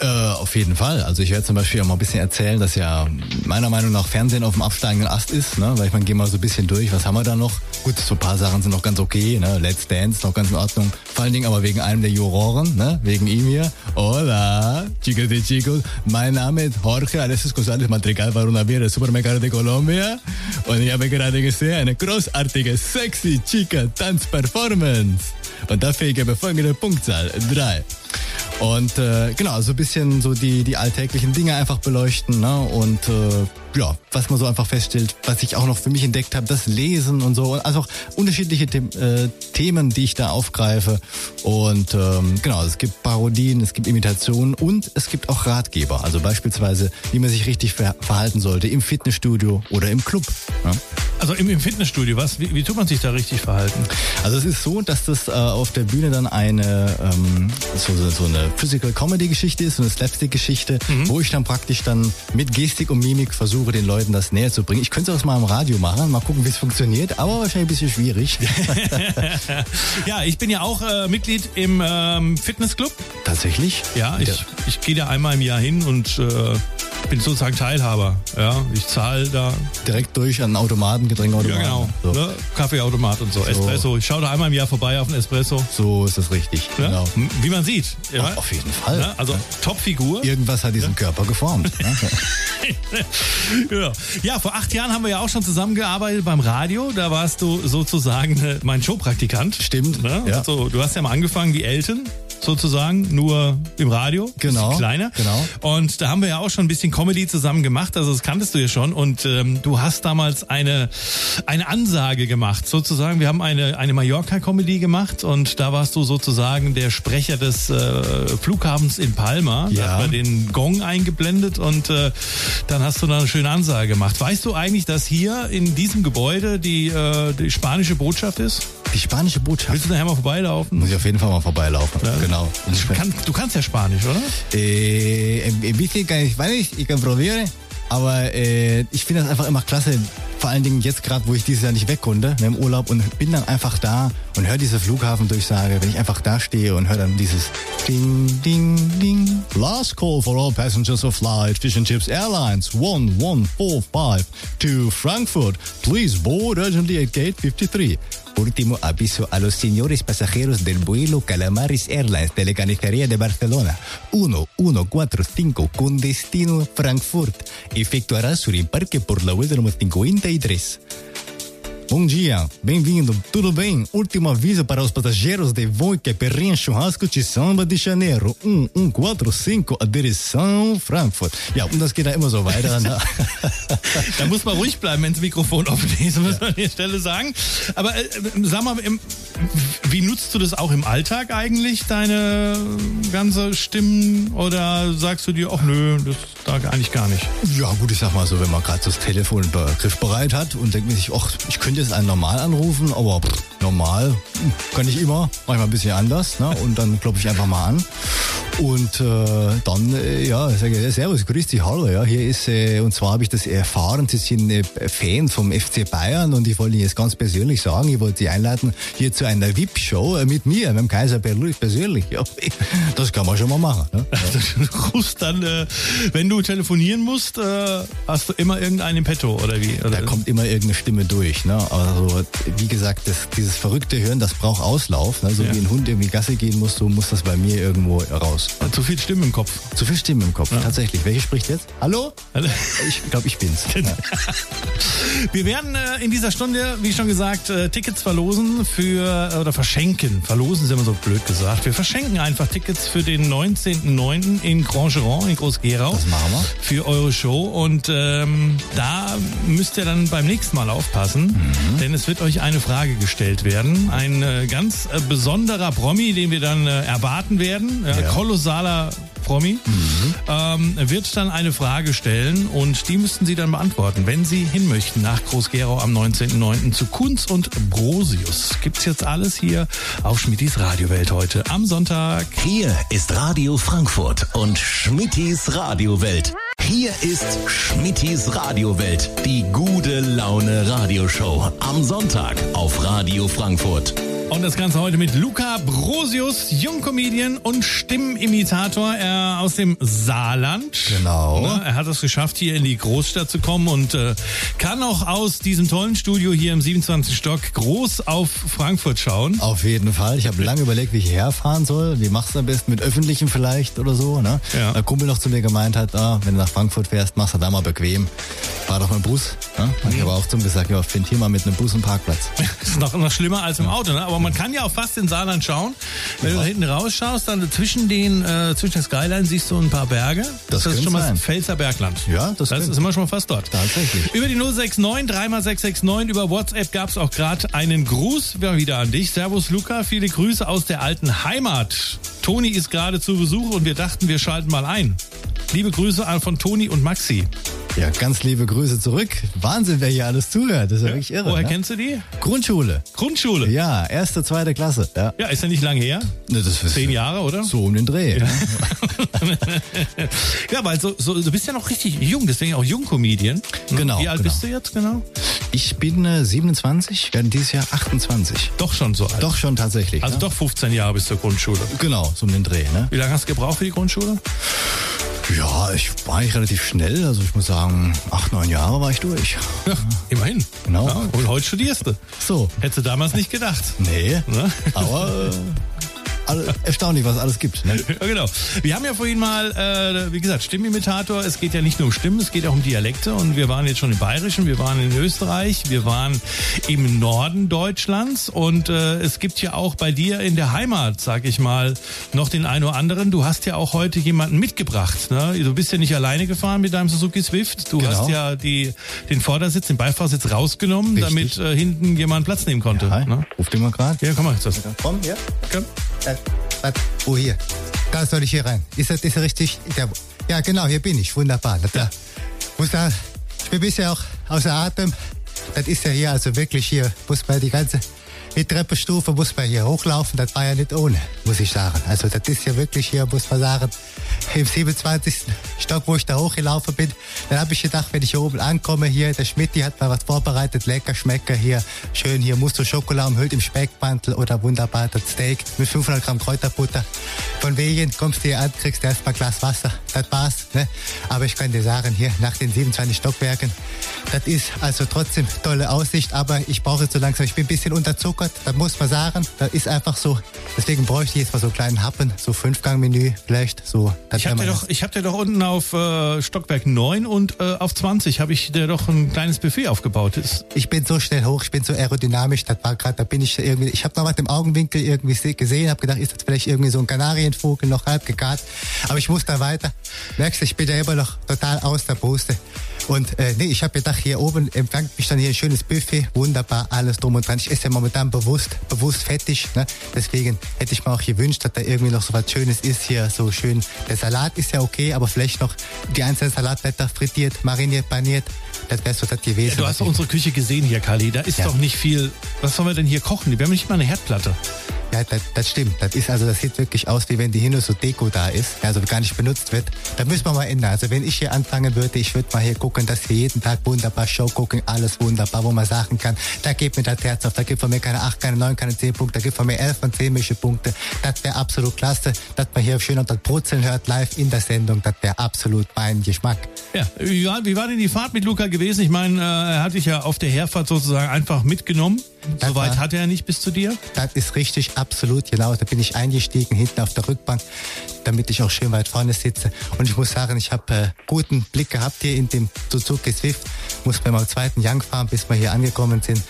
Äh, auf jeden Fall. Also ich werde zum Beispiel auch mal ein bisschen erzählen, dass ja meiner Meinung nach Fernsehen auf dem absteigenden Ast ist, ne? Weil ich meine, gehen mal so ein bisschen durch, was haben wir da noch? Gut, so ein paar Sachen sind noch ganz okay, ne? Let's Dance noch ganz in Ordnung. Vor allen Dingen aber wegen einem der Juroren, ne? Wegen ihm hier. Hola, chicos de chicos. Mein Name ist Jorge Alexis González Madrigal Barunavir, Supermercado de Colombia. Und ich habe gerade gesehen eine großartige, sexy Chica Tanzperformance. Und dafür gebe ich folgende Punktzahl. Drei. Und äh, genau, so ein bisschen so die, die alltäglichen Dinge einfach beleuchten. Ne? Und äh, ja, was man so einfach feststellt, was ich auch noch für mich entdeckt habe, das Lesen und so. Also auch unterschiedliche The äh, Themen, die ich da aufgreife. Und ähm, genau, es gibt Parodien, es gibt Imitationen und es gibt auch Ratgeber. Also beispielsweise, wie man sich richtig ver verhalten sollte im Fitnessstudio oder im Club. Ne? Also im, im Fitnessstudio, was? Wie, wie, tut man sich da richtig verhalten? Also es ist so, dass das äh, auf der Bühne dann eine ähm, so, so eine Physical Comedy Geschichte ist, so eine Slapstick Geschichte, mhm. wo ich dann praktisch dann mit Gestik und Mimik versuche, den Leuten das näher zu bringen. Ich könnte es auch mal im Radio machen, mal gucken, wie es funktioniert, aber wahrscheinlich ein bisschen schwierig. ja, ich bin ja auch äh, Mitglied im ähm, Fitnessclub. Tatsächlich? Ja, ich, ich gehe da einmal im Jahr hin und äh, bin sozusagen Teilhaber. Ja, ich zahle da. Direkt durch an Automaten, Getränkautomaten. Ja, genau. So. Ne? Kaffeeautomat und so. so. Espresso. Ich schaue da einmal im Jahr vorbei auf ein Espresso. So ist das richtig. Ja? Genau. Wie man sieht. Ja? Ach, auf jeden Fall. Ja? Also Top-Figur. Irgendwas hat diesen Körper geformt. Ja. ja, vor acht Jahren haben wir ja auch schon zusammengearbeitet beim Radio. Da warst du sozusagen äh, mein Showpraktikant. Stimmt. Ne? Ja. Also, du hast ja mal angefangen wie Elton sozusagen, nur im Radio. Genau. Kleiner. Genau. Und da haben wir ja auch schon ein bisschen Comedy zusammen gemacht, also das kanntest du ja schon. Und ähm, du hast damals eine, eine Ansage gemacht, sozusagen. Wir haben eine, eine Mallorca-Comedy gemacht und da warst du sozusagen der Sprecher des äh, Flughafens in Palma. Ja. Da hat man den Gong eingeblendet und äh, dann hast du da eine schöne Ansage gemacht. Weißt du eigentlich, dass hier in diesem Gebäude die, äh, die spanische Botschaft ist? Die spanische Botschaft. Willst du nachher mal vorbeilaufen? Muss ich auf jeden Fall mal vorbeilaufen. Ja. Genau. Du, kann, du, kannst ja Spanisch, oder? Äh, ein bisschen kann ich Spanisch, ich kann probieren. Aber äh, ich finde das einfach immer klasse, vor allen Dingen jetzt gerade, wo ich dieses Jahr nicht weg konnte, ne, im Urlaub und bin dann einfach da und höre diese Flughafendurchsage, wenn ich einfach da stehe und höre dann dieses Ding, Ding, Ding. Last call for all passengers of flight Fish and Chips Airlines 1145 to Frankfurt. Please board urgently at gate 53. Último aviso a los señores pasajeros del vuelo Calamaris Airlines de la Canistería de Barcelona 1145 con destino Frankfurt. Efectuará su embarque por la vuelta número 53. Bom dia, bem-vindo, tudo bem? Último aviso para os passageiros de voo que Perrinha Churrasco de Samba de Janeiro 1145, a direção Frankfurt. Ja, und das geht da immer so weiter. Ne? da muss man ruhig bleiben, wenn das Mikrofon offen ist, muss man an der Stelle sagen. Aber äh, sag mal, im, wie nutzt du das auch im Alltag eigentlich, deine ganze Stimmen? Oder sagst du dir, ach nö, das da eigentlich gar nicht? Ja gut, ich sag mal so, wenn man gerade das Telefon griffbereit hat und denkt sich, ach, ich könnte jetzt einen normal anrufen, aber pff, normal hm, kann ich immer, manchmal ein bisschen anders. Ne? Und dann klopfe ich einfach mal an. Und äh, dann, äh, ja, sage ich, Servus, grüß dich, hallo. Ja, hier ist, äh, und zwar habe ich das erfahren, Sie sind äh, Fan vom FC Bayern und ich wollte Ihnen jetzt ganz persönlich sagen, ich wollte Sie einladen hier zu einer VIP-Show äh, mit mir, mit dem Kaiser persönlich. Ja, das kann man schon mal machen. Ne? Ja. Du rufst dann, äh, wenn du telefonieren musst, äh, hast du immer irgendeinen im Petto oder wie? Oder? Da kommt immer irgendeine Stimme durch. Ne? Also wie gesagt, das, dieses verrückte Hören, das braucht Auslauf. Ne? So ja. wie ein Hund irgendwie Gasse gehen muss, so muss das bei mir irgendwo raus. Zu viel Stimmen im Kopf. Zu viel Stimmen im Kopf, tatsächlich. Welche spricht jetzt? Hallo? Ich glaube, ich bin's. Ja. Wir werden äh, in dieser Stunde, wie schon gesagt, äh, Tickets verlosen für, äh, oder verschenken. Verlosen ist immer so blöd gesagt. Wir verschenken einfach Tickets für den 19.09. in Grangeron in Groß-Gerau. Das machen wir. Für eure Show. Und ähm, da müsst ihr dann beim nächsten Mal aufpassen, Mhm. denn es wird euch eine Frage gestellt werden. Ein äh, ganz äh, besonderer Promi, den wir dann äh, erwarten werden. Ja, Ja. Kolossaler Promi, Mhm. ähm, wird dann eine Frage stellen und die müssten Sie dann beantworten, wenn Sie hin möchten nach Groß-Gerau am 19.09. zu Kunz und Brosius. Gibt's jetzt alles hier auf Schmittis Radiowelt heute am Sonntag. Hier ist Radio Frankfurt und Schmittis Radiowelt. Hier ist Schmittis Radiowelt, die gute Laune Radioshow. Am Sonntag auf Radio Frankfurt. Und das Ganze heute mit Luca Brosius, Jungcomedian und Stimmenimitator er aus dem Saarland. Genau. Na, er hat es geschafft, hier in die Großstadt zu kommen und äh, kann auch aus diesem tollen Studio hier im 27. Stock groß auf Frankfurt schauen. Auf jeden Fall. Ich habe lange überlegt, wie ich hierher fahren soll. Wie machst du am besten mit Öffentlichen vielleicht oder so. Ne? Ja. Der Kumpel noch zu mir gemeint hat, ah, wenn du nach Frankfurt fährst, machst du da mal bequem. Fahr doch mit dem Bus. Ne? Hab ich aber auch zum gesagt, ja, find hier mal mit einem Bus einen Parkplatz. Das ist noch, noch schlimmer als im Auto, ne? Aber man kann ja auch fast in Saarland schauen. Wenn du da hinten rausschaust, dann zwischen den, äh, zwischen den Skyline siehst du ein paar Berge. Das ist könnte schon mal sein. das Pfälzer Bergland. Ja, das Das ist immer schon mal fast dort. Tatsächlich. Über die 069 3x669 über WhatsApp gab es auch gerade einen Gruß ja, wieder an dich. Servus Luca, viele Grüße aus der alten Heimat. Toni ist gerade zu Besuch und wir dachten, wir schalten mal ein. Liebe Grüße von Toni und Maxi. Ja, ganz liebe Grüße zurück. Wahnsinn, wer hier alles zuhört. Das ist ja wirklich irre. Woher ne? kennst du die? Grundschule. Grundschule. Ja, erste, zweite Klasse. Ja, Ja, ist ja nicht lange her. Ne, das ist Zehn Jahre, oder? So um den Dreh. ne? Ja, weil so, so, du bist ja noch richtig jung, deswegen auch Jungcomedian. Hm? Genau, Wie alt genau. bist du jetzt genau? Ich bin äh, 27, werde dieses Jahr 28. Doch schon so alt. Doch schon tatsächlich. Also ne? doch 15 Jahre bis zur Grundschule. Genau, so um den Dreh. Ne? Wie lange hast du gebraucht für die Grundschule? Ja, ich war eigentlich relativ schnell. Also ich muss sagen, acht, neun Jahre war ich durch. Ja, immerhin. Genau. Ja, und heute studierst du. So. Hättest du damals nicht gedacht. Nee, Ne? aber alle, erstaunlich, was alles gibt. Ne? Ja, genau. Wir haben ja vorhin mal, äh, wie gesagt, Stimmenimitator. Es geht ja nicht nur um Stimmen, es geht auch um Dialekte. Und wir waren jetzt schon im Bayerischen, wir waren in Österreich, wir waren im Norden Deutschlands. Und äh, es gibt ja auch bei dir in der Heimat, sag ich mal, noch den einen oder anderen. Du hast ja auch heute jemanden mitgebracht. Ne? Du bist ja nicht alleine gefahren mit deinem Suzuki Swift. Du Genau. hast ja die, den Vordersitz, den Beifahrersitz rausgenommen, Richtig. damit äh, hinten jemand Platz nehmen konnte. Hi, Ne? ruf den mal gerade. Ja, komm mal. Komm, ja. Komm. Äh, was? Wo hier? Da soll ich hier rein. Ist das, ist das richtig? Ja, genau, hier bin ich. Wunderbar. Ja. Muss da, ich bin bisher auch außer Atem. Das ist ja hier also wirklich hier, muss man die ganze, die Treppenstufe muss man hier hochlaufen. Das war ja nicht ohne, muss ich sagen. Also das ist ja wirklich hier, muss man sagen, im 27. Stock, wo ich da hochgelaufen bin. Dann habe ich gedacht, wenn ich hier oben ankomme, hier, der Schmidti hat mal was vorbereitet, lecker Schmecker hier, schön hier, Muster Schokolade umhüllt im Speckmantel oder wunderbar das Steak mit 500 Gramm Kräuterbutter. Von wegen kommst du hier an, kriegst erstmal Glas Wasser, das war's. Ne? Aber ich kann dir sagen, hier nach den 27 Stockwerken, das ist also trotzdem tolle Aussicht, aber ich brauche jetzt so langsam, ich bin ein bisschen unterzuckert, das muss man sagen, das ist einfach so. Deswegen bräuchte ich jetzt mal so einen kleinen Happen, so Fünfgang-Menü vielleicht, so. Ich habe dir doch, ich hab dir doch unten auf äh, Stockwerk 9 und äh, auf 20 habe ich dir doch ein kleines Buffet aufgebaut. Das, ich bin so schnell hoch, ich bin so aerodynamisch, das war gerade, da bin ich irgendwie, ich habe noch was im Augenwinkel irgendwie se- gesehen, habe gedacht, ist das vielleicht irgendwie so ein Kanarienvogel noch halb gegart, aber ich muss da weiter. Merkst du, ich bin ja immer noch total aus der Puste. Und äh, nee, ich habe gedacht, hier oben empfängt mich dann hier ein schönes Buffet, wunderbar, alles drum und dran. Ich esse ja momentan bewusst, bewusst fettig, ne? deswegen hätte ich mir auch gewünscht, dass da irgendwie noch so was Schönes ist hier, so schön. Der Salat ist ja okay, aber vielleicht noch die einzelnen Salatblätter frittiert, mariniert, paniert, das wäre so das gewesen. du was hast doch unsere Küche gesehen hier, Kali. Da ist Ja. doch nicht viel. Was sollen wir denn hier kochen? Wir haben nicht mal eine Herdplatte. Ja, das, das stimmt. Das ist also, das sieht wirklich aus, wie wenn die hier nur so Deko da ist, also gar nicht benutzt wird. Da müssen wir mal ändern. Also wenn ich hier anfangen würde, ich würde mal hier gucken, dass wir jeden Tag wunderbar Show gucken, alles wunderbar, wo man sagen kann, da gibt mir das Herz auf, da gibt von mir keine 8, keine 9, keine 10 Punkte, da gibt von mir 11 von 10 mische Punkte. Das wäre absolut klasse, dass man hier schön unter Brutzeln hört, live in der Sendung. Das wäre absolut mein Geschmack. Ja, wie war, denn die Fahrt mit Luca gewesen? Ich meine, äh, er hat dich ja auf der Herfahrt sozusagen einfach mitgenommen. Das Soweit war- hat er nicht bis zu dir. Das ist richtig. Absolut, genau. Da bin ich eingestiegen, hinten auf der Rückbank, damit ich auch schön weit vorne sitze. Und ich muss sagen, ich habe äh, guten Blick gehabt hier in dem Suzuki Swift. Muss beim zweiten Young fahren, bis wir hier angekommen sind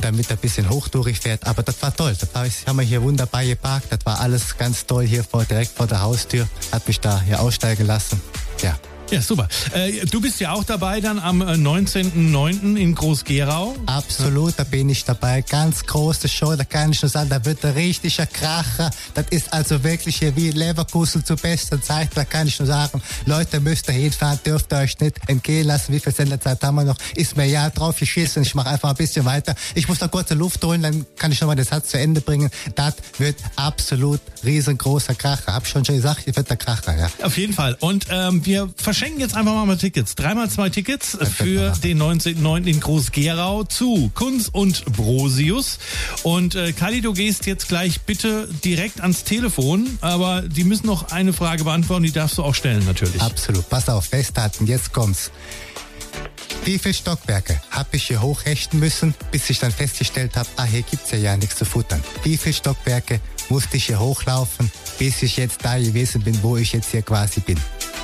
damit er ein bisschen hochdurch fährt. Aber das war toll. Das haben wir hier wunderbar geparkt. Das war alles ganz toll hier vor, direkt vor der Haustür. Hat mich da hier aussteigen lassen. Ja, ja, super. Äh, du bist ja auch dabei dann am 19.09. Äh, in Groß-Gerau. Absolut, da bin ich dabei. Ganz große Show, da kann ich nur sagen, da wird ein richtiger Kracher. Das ist also wirklich hier wie Leverkusen zur besten Zeit. Da kann ich nur sagen, Leute, müsst ihr hinfahren, dürft ihr euch nicht entgehen lassen. Wie viel Senderzeit haben wir noch? Ist mir ja drauf geschissen. Ich mache einfach ein bisschen weiter. Ich muss da kurze Luft holen, dann kann ich nochmal den Satz zu Ende bringen. Das wird absolut riesengroßer Kracher. Hab schon schon gesagt, hier wird der Kracher, ja. Auf jeden Fall. Und ähm, wir verschenken jetzt einfach mal Tickets. Dreimal zwei Tickets für den 19.09. in Groß-Gerau zu Kunz und Brosius. Und äh, Kali, du gehst jetzt gleich bitte direkt ans Telefon, aber die müssen noch eine Frage beantworten, die darfst du auch stellen natürlich. Absolut. Pass auf, festhalten, jetzt kommt's. Wie viele Stockwerke habe ich hier hochrechten müssen, bis ich dann festgestellt habe, ah, hier gibt's ja, ja nichts zu futtern. Wie viele Stockwerke musste ich hier hochlaufen, bis ich jetzt da gewesen bin, wo ich jetzt hier quasi bin?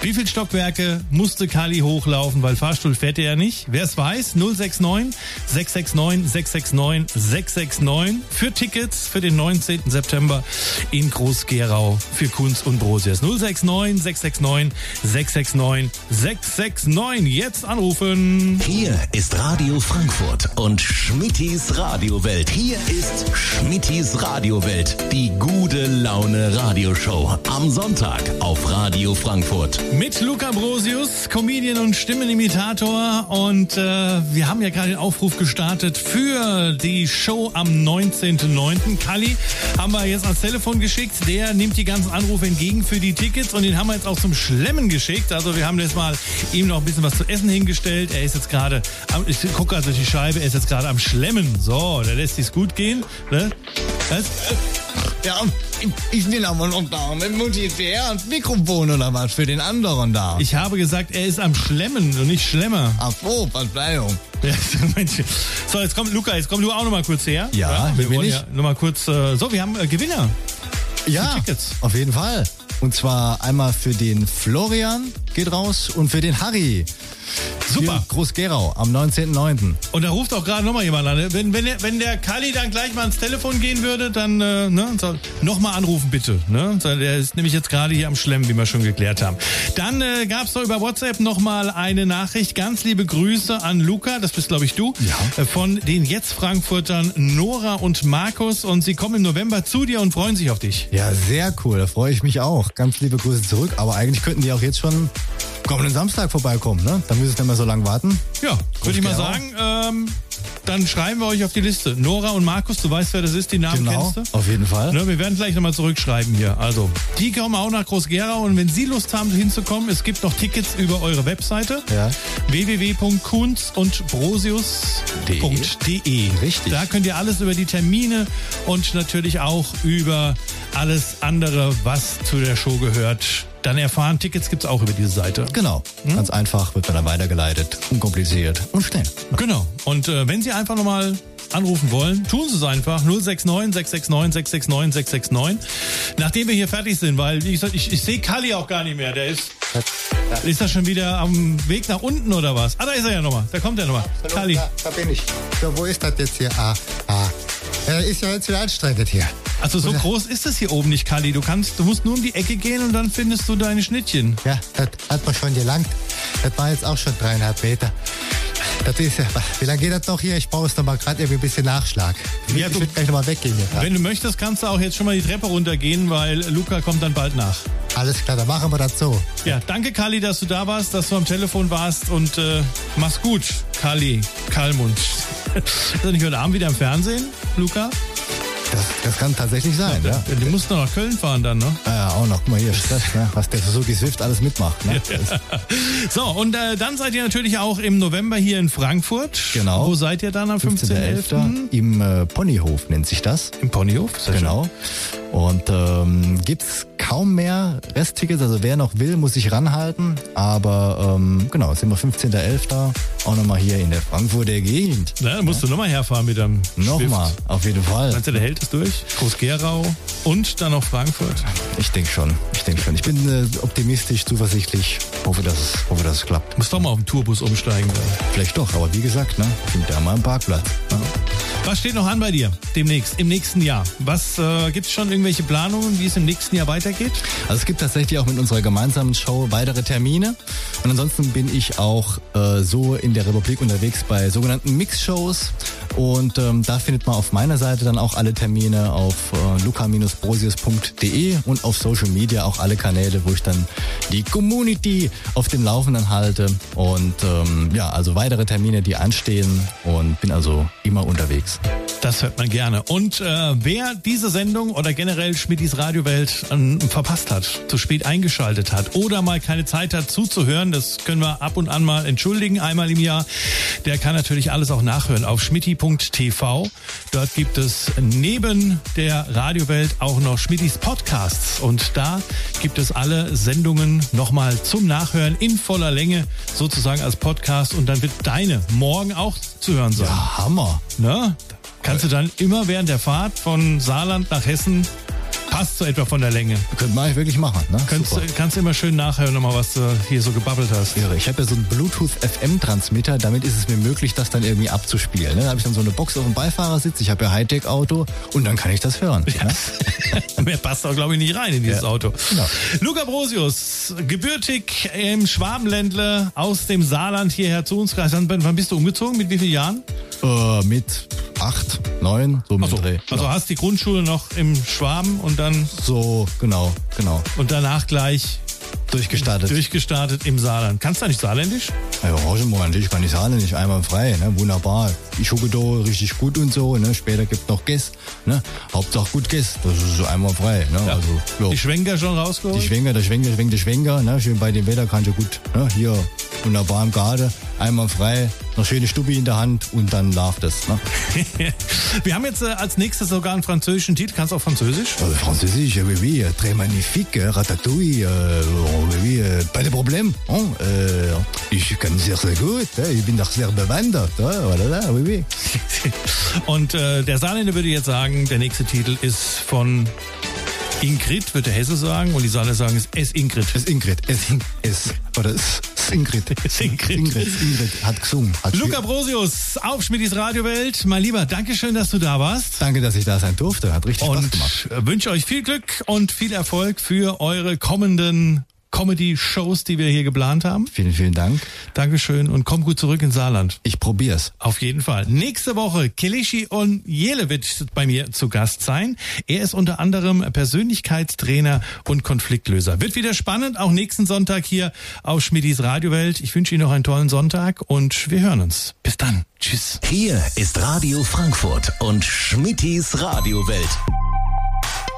Wie viele Stockwerke musste Kali hochlaufen, weil Fahrstuhl fährt er ja nicht? Wer es weiß, 069 669 669 669 für Tickets für den 19. September in Groß-Gerau für Kunst und Brosius. 069 669 669 669. Jetzt anrufen. Hier ist Radio Frankfurt und Schmittis Radiowelt. Hier ist Schmittis Radiowelt, die gute Laune Radioshow am Sonntag auf Radio Frankfurt. Mit Luca Brosius, Comedian und Stimmenimitator. Und äh, wir haben ja gerade den Aufruf gestartet für die Show am 19.09. Kali haben wir jetzt ans Telefon geschickt. Der nimmt die ganzen Anrufe entgegen für die Tickets und den haben wir jetzt auch zum Schlemmen geschickt. Also wir haben jetzt mal ihm noch ein bisschen was zu essen hingestellt. Er ist jetzt gerade, ich gucke also durch die Scheibe, er ist jetzt gerade am Schlemmen. So, der lässt sich's gut gehen. Ne? Was? Ja, ich bin aber noch da mit Multiplayer und Mikrofon oder was für den anderen da. Ich habe gesagt, er ist am Schlemmen und nicht Schlemmer. Ach so, Verzeihung. so, jetzt kommt Luca, jetzt komm du auch noch mal kurz her. Ja, ja wir wollen ja noch mal kurz. Äh, so, wir haben äh, Gewinner. Ja, auf jeden Fall. Und zwar einmal für den Florian geht raus und für den Harry. Super. Groß-Gerau am 19.09. Und da ruft auch gerade nochmal jemand an. Ne? Wenn, wenn, der, wenn der Kali dann gleich mal ans Telefon gehen würde, dann äh, ne, nochmal anrufen bitte. Ne? Der ist nämlich jetzt gerade hier am Schlemmen, wie wir schon geklärt haben. Dann äh, gab es noch über WhatsApp nochmal eine Nachricht. Ganz liebe Grüße an Luca, das bist glaube ich du, ja. Äh, von den jetzt Frankfurtern Nora und Markus. Und sie kommen im November zu dir und freuen sich auf dich. Ja, sehr cool. Da freue ich mich auch. Ganz liebe Grüße zurück. Aber eigentlich könnten die auch jetzt schon kommenden Samstag vorbeikommen, ne? Dann müssen sie nicht mehr so lange warten. Ja, würde ich mal sagen. Ähm, dann schreiben wir euch auf die Liste. Nora und Markus, du weißt, wer das ist, die Namen genau, kennst du? auf jeden Fall. Ne, wir werden gleich nochmal zurückschreiben hier. Also, die kommen auch nach Groß-Gerau und wenn Sie Lust haben, hinzukommen, es gibt noch Tickets über eure Webseite. Ja. www.kunst-brosius.de Richtig. Da könnt ihr alles über die Termine und natürlich auch über alles andere, was zu der Show gehört, dann erfahren. Tickets gibt es auch über diese Seite. Genau. Hm? Ganz einfach, wird man dann weitergeleitet, unkompliziert und schnell. Genau. Und äh, wenn Sie einfach nochmal anrufen wollen, tun Sie es einfach 069 669 669 669. Nachdem wir hier fertig sind, weil wie gesagt, ich, ich sehe Kali auch gar nicht mehr. Der ist. Ist er schon wieder am Weg nach unten oder was? Ah, da ist er ja nochmal. Da kommt er nochmal. Kali. Da, da bin ich. So, wo ist das jetzt hier? Ah, ah. Er ist ja jetzt wieder anstrengend hier. Also so groß ist es hier oben nicht, Kali. Du kannst, du musst nur um die Ecke gehen und dann findest du deine Schnittchen. Ja, das hat man schon gelangt. Das war jetzt auch schon dreieinhalb Meter. Das ist ja, wie lange geht das noch hier? Ich brauche es noch mal gerade irgendwie ein bisschen Nachschlag. Ja, ich würde gleich noch mal weggehen hier. Wenn du möchtest, kannst du auch jetzt schon mal die Treppe runtergehen, weil Luca kommt dann bald nach. Alles klar, dann machen wir das so. Ja, danke Kali, dass du da warst, dass du am Telefon warst und äh, mach's gut, Kali, Kalmund. ist er nicht heute Abend wieder im Fernsehen, Luca? Das, das kann tatsächlich sein, ja. ja. Du musst noch nach Köln fahren dann, ne? Ja, auch noch. Guck mal hier, Stress, ne? was der Suzuki Swift alles mitmacht. Ne? so, und äh, dann seid ihr natürlich auch im November hier in Frankfurt. Genau. Wo seid ihr dann am 15.11.? 15. Im äh, Ponyhof nennt sich das. Im Ponyhof? Genau. Und ähm, gibt's kaum mehr Resttickets, also wer noch will, muss sich ranhalten. Aber ähm, genau, sind wir 15.11. auch nochmal hier in der Frankfurter Gegend. Na, dann musst du nochmal herfahren mit dem Nochmal, auf jeden Fall. Meinst du, der hält es durch? Groß-Gerau und dann noch Frankfurt. Ich denke schon, ich denke schon. Ich bin äh, optimistisch, zuversichtlich. Hoffe, dass es, hoffe, dass es klappt. Musst doch mal auf den Tourbus umsteigen. Dann. Vielleicht doch, aber wie gesagt, ne, findet ja mal einen Parkplatz. Ne? Was steht noch an bei dir demnächst, im nächsten Jahr? Was äh, gibt es schon irgendwelche Planungen, wie es im nächsten Jahr weitergeht? Also es gibt tatsächlich auch mit unserer gemeinsamen Show weitere Termine. Und ansonsten bin ich auch äh, so in der Republik unterwegs bei sogenannten Mix-Shows. Und ähm, da findet man auf meiner Seite dann auch alle Termine auf äh, luca-brosius.de und auf Social Media auch alle Kanäle, wo ich dann die Community auf dem Laufenden halte. Und ähm, ja, also weitere Termine, die anstehen und bin also immer unterwegs. Das hört man gerne. Und äh, wer diese Sendung oder generell Schmidtis Radiowelt ähm, verpasst hat, zu spät eingeschaltet hat oder mal keine Zeit hat zuzuhören, das können wir ab und an mal entschuldigen, einmal im Jahr, der kann natürlich alles auch nachhören auf schmitti.tv. Dort gibt es neben der Radiowelt auch noch Schmittis Podcasts und da gibt es alle Sendungen nochmal zum Nachhören in voller Länge sozusagen als Podcast und dann wird deine morgen auch zu hören sein. Ja, Hammer. Ne? Kannst du dann immer während der Fahrt von Saarland nach Hessen, passt so etwa von der Länge. Könnte man wirklich machen. Ne? Kannst, Super. kannst du immer schön nachhören, nochmal, was du hier so gebabbelt hast. Irre. Ich habe ja so einen Bluetooth-FM-Transmitter, damit ist es mir möglich, das dann irgendwie abzuspielen. Ne? Da habe ich dann so eine Box auf dem Beifahrersitz, ich habe ja Hightech-Auto und dann kann ich das hören. Ne? Mehr passt auch, glaube ich, nicht rein in dieses Ja. Auto. Genau. Luca Brosius, gebürtig im Schwabenländle aus dem Saarland hierher zu uns gereist. Wann wann bist du umgezogen? Mit wie vielen Jahren? Äh, mit acht, neun, so mit dem Dreh. also Genau. hast die Grundschule noch im Schwaben und dann So, genau, genau. und danach gleich Durchgestartet. durchgestartet im Saarland. Kannst du nicht Saarländisch? ja, natürlich kann ich nicht einmal frei, ne? wunderbar. Ich gucke da richtig gut und so, ne? später gibt noch Guess, ne? Hauptsache gut Guess, das ist so einmal frei. Ne? Also, ja. Die Schwenker schon rausgeholt? Die Schwenker, der Schwenker, der Schwenker, der Schwenker, ne? schön bei dem Wetter kannst du gut, ne? hier wunderbar im Garten, einmal frei, noch schöne Stubbi in der Hand und dann läuft es. Ne? Wir haben jetzt äh, als nächstes sogar einen französischen Titel. Kannst du auch Französisch? Euh, Französisch, oui, oui, très magnifique, ratatouille, euh, oui, oui, euh, pas de problème. Hein, euh, ich kann sehr, sehr gut, ich bin doch sehr bewandert. Voilà, oui, oui. Und äh, der Saarländer würde jetzt sagen, der nächste Titel ist von Ingrid, wird der Hesse sagen. Und die Saarländer sagen, es ist Ingrid. Es ist Ingrid, es, es, oder es ist Ingrid. Ingrid. Ingrid, Ingrid hat gesungen. Hat Luca Brosius auf Schmidtis Radiowelt. Mein Lieber, Dankeschön, dass du da warst. Danke, dass ich da sein durfte, hat richtig Spaß Und gemacht. wünsche euch viel Glück und viel Erfolg für eure kommenden Comedy-Shows, die wir hier geplant haben. Vielen, vielen Dank. Dankeschön und komm gut zurück ins Saarland. Ich probier's. Auf jeden Fall. Nächste Woche Kilishi und Jele wird bei mir zu Gast sein. Er ist unter anderem Persönlichkeitstrainer und Konfliktlöser. Wird wieder spannend, auch nächsten Sonntag hier auf Schmidis Radiowelt. Ich wünsche Ihnen noch einen tollen Sonntag und wir hören uns. Bis dann. Tschüss. Hier ist Radio Frankfurt und Schmittis Radiowelt.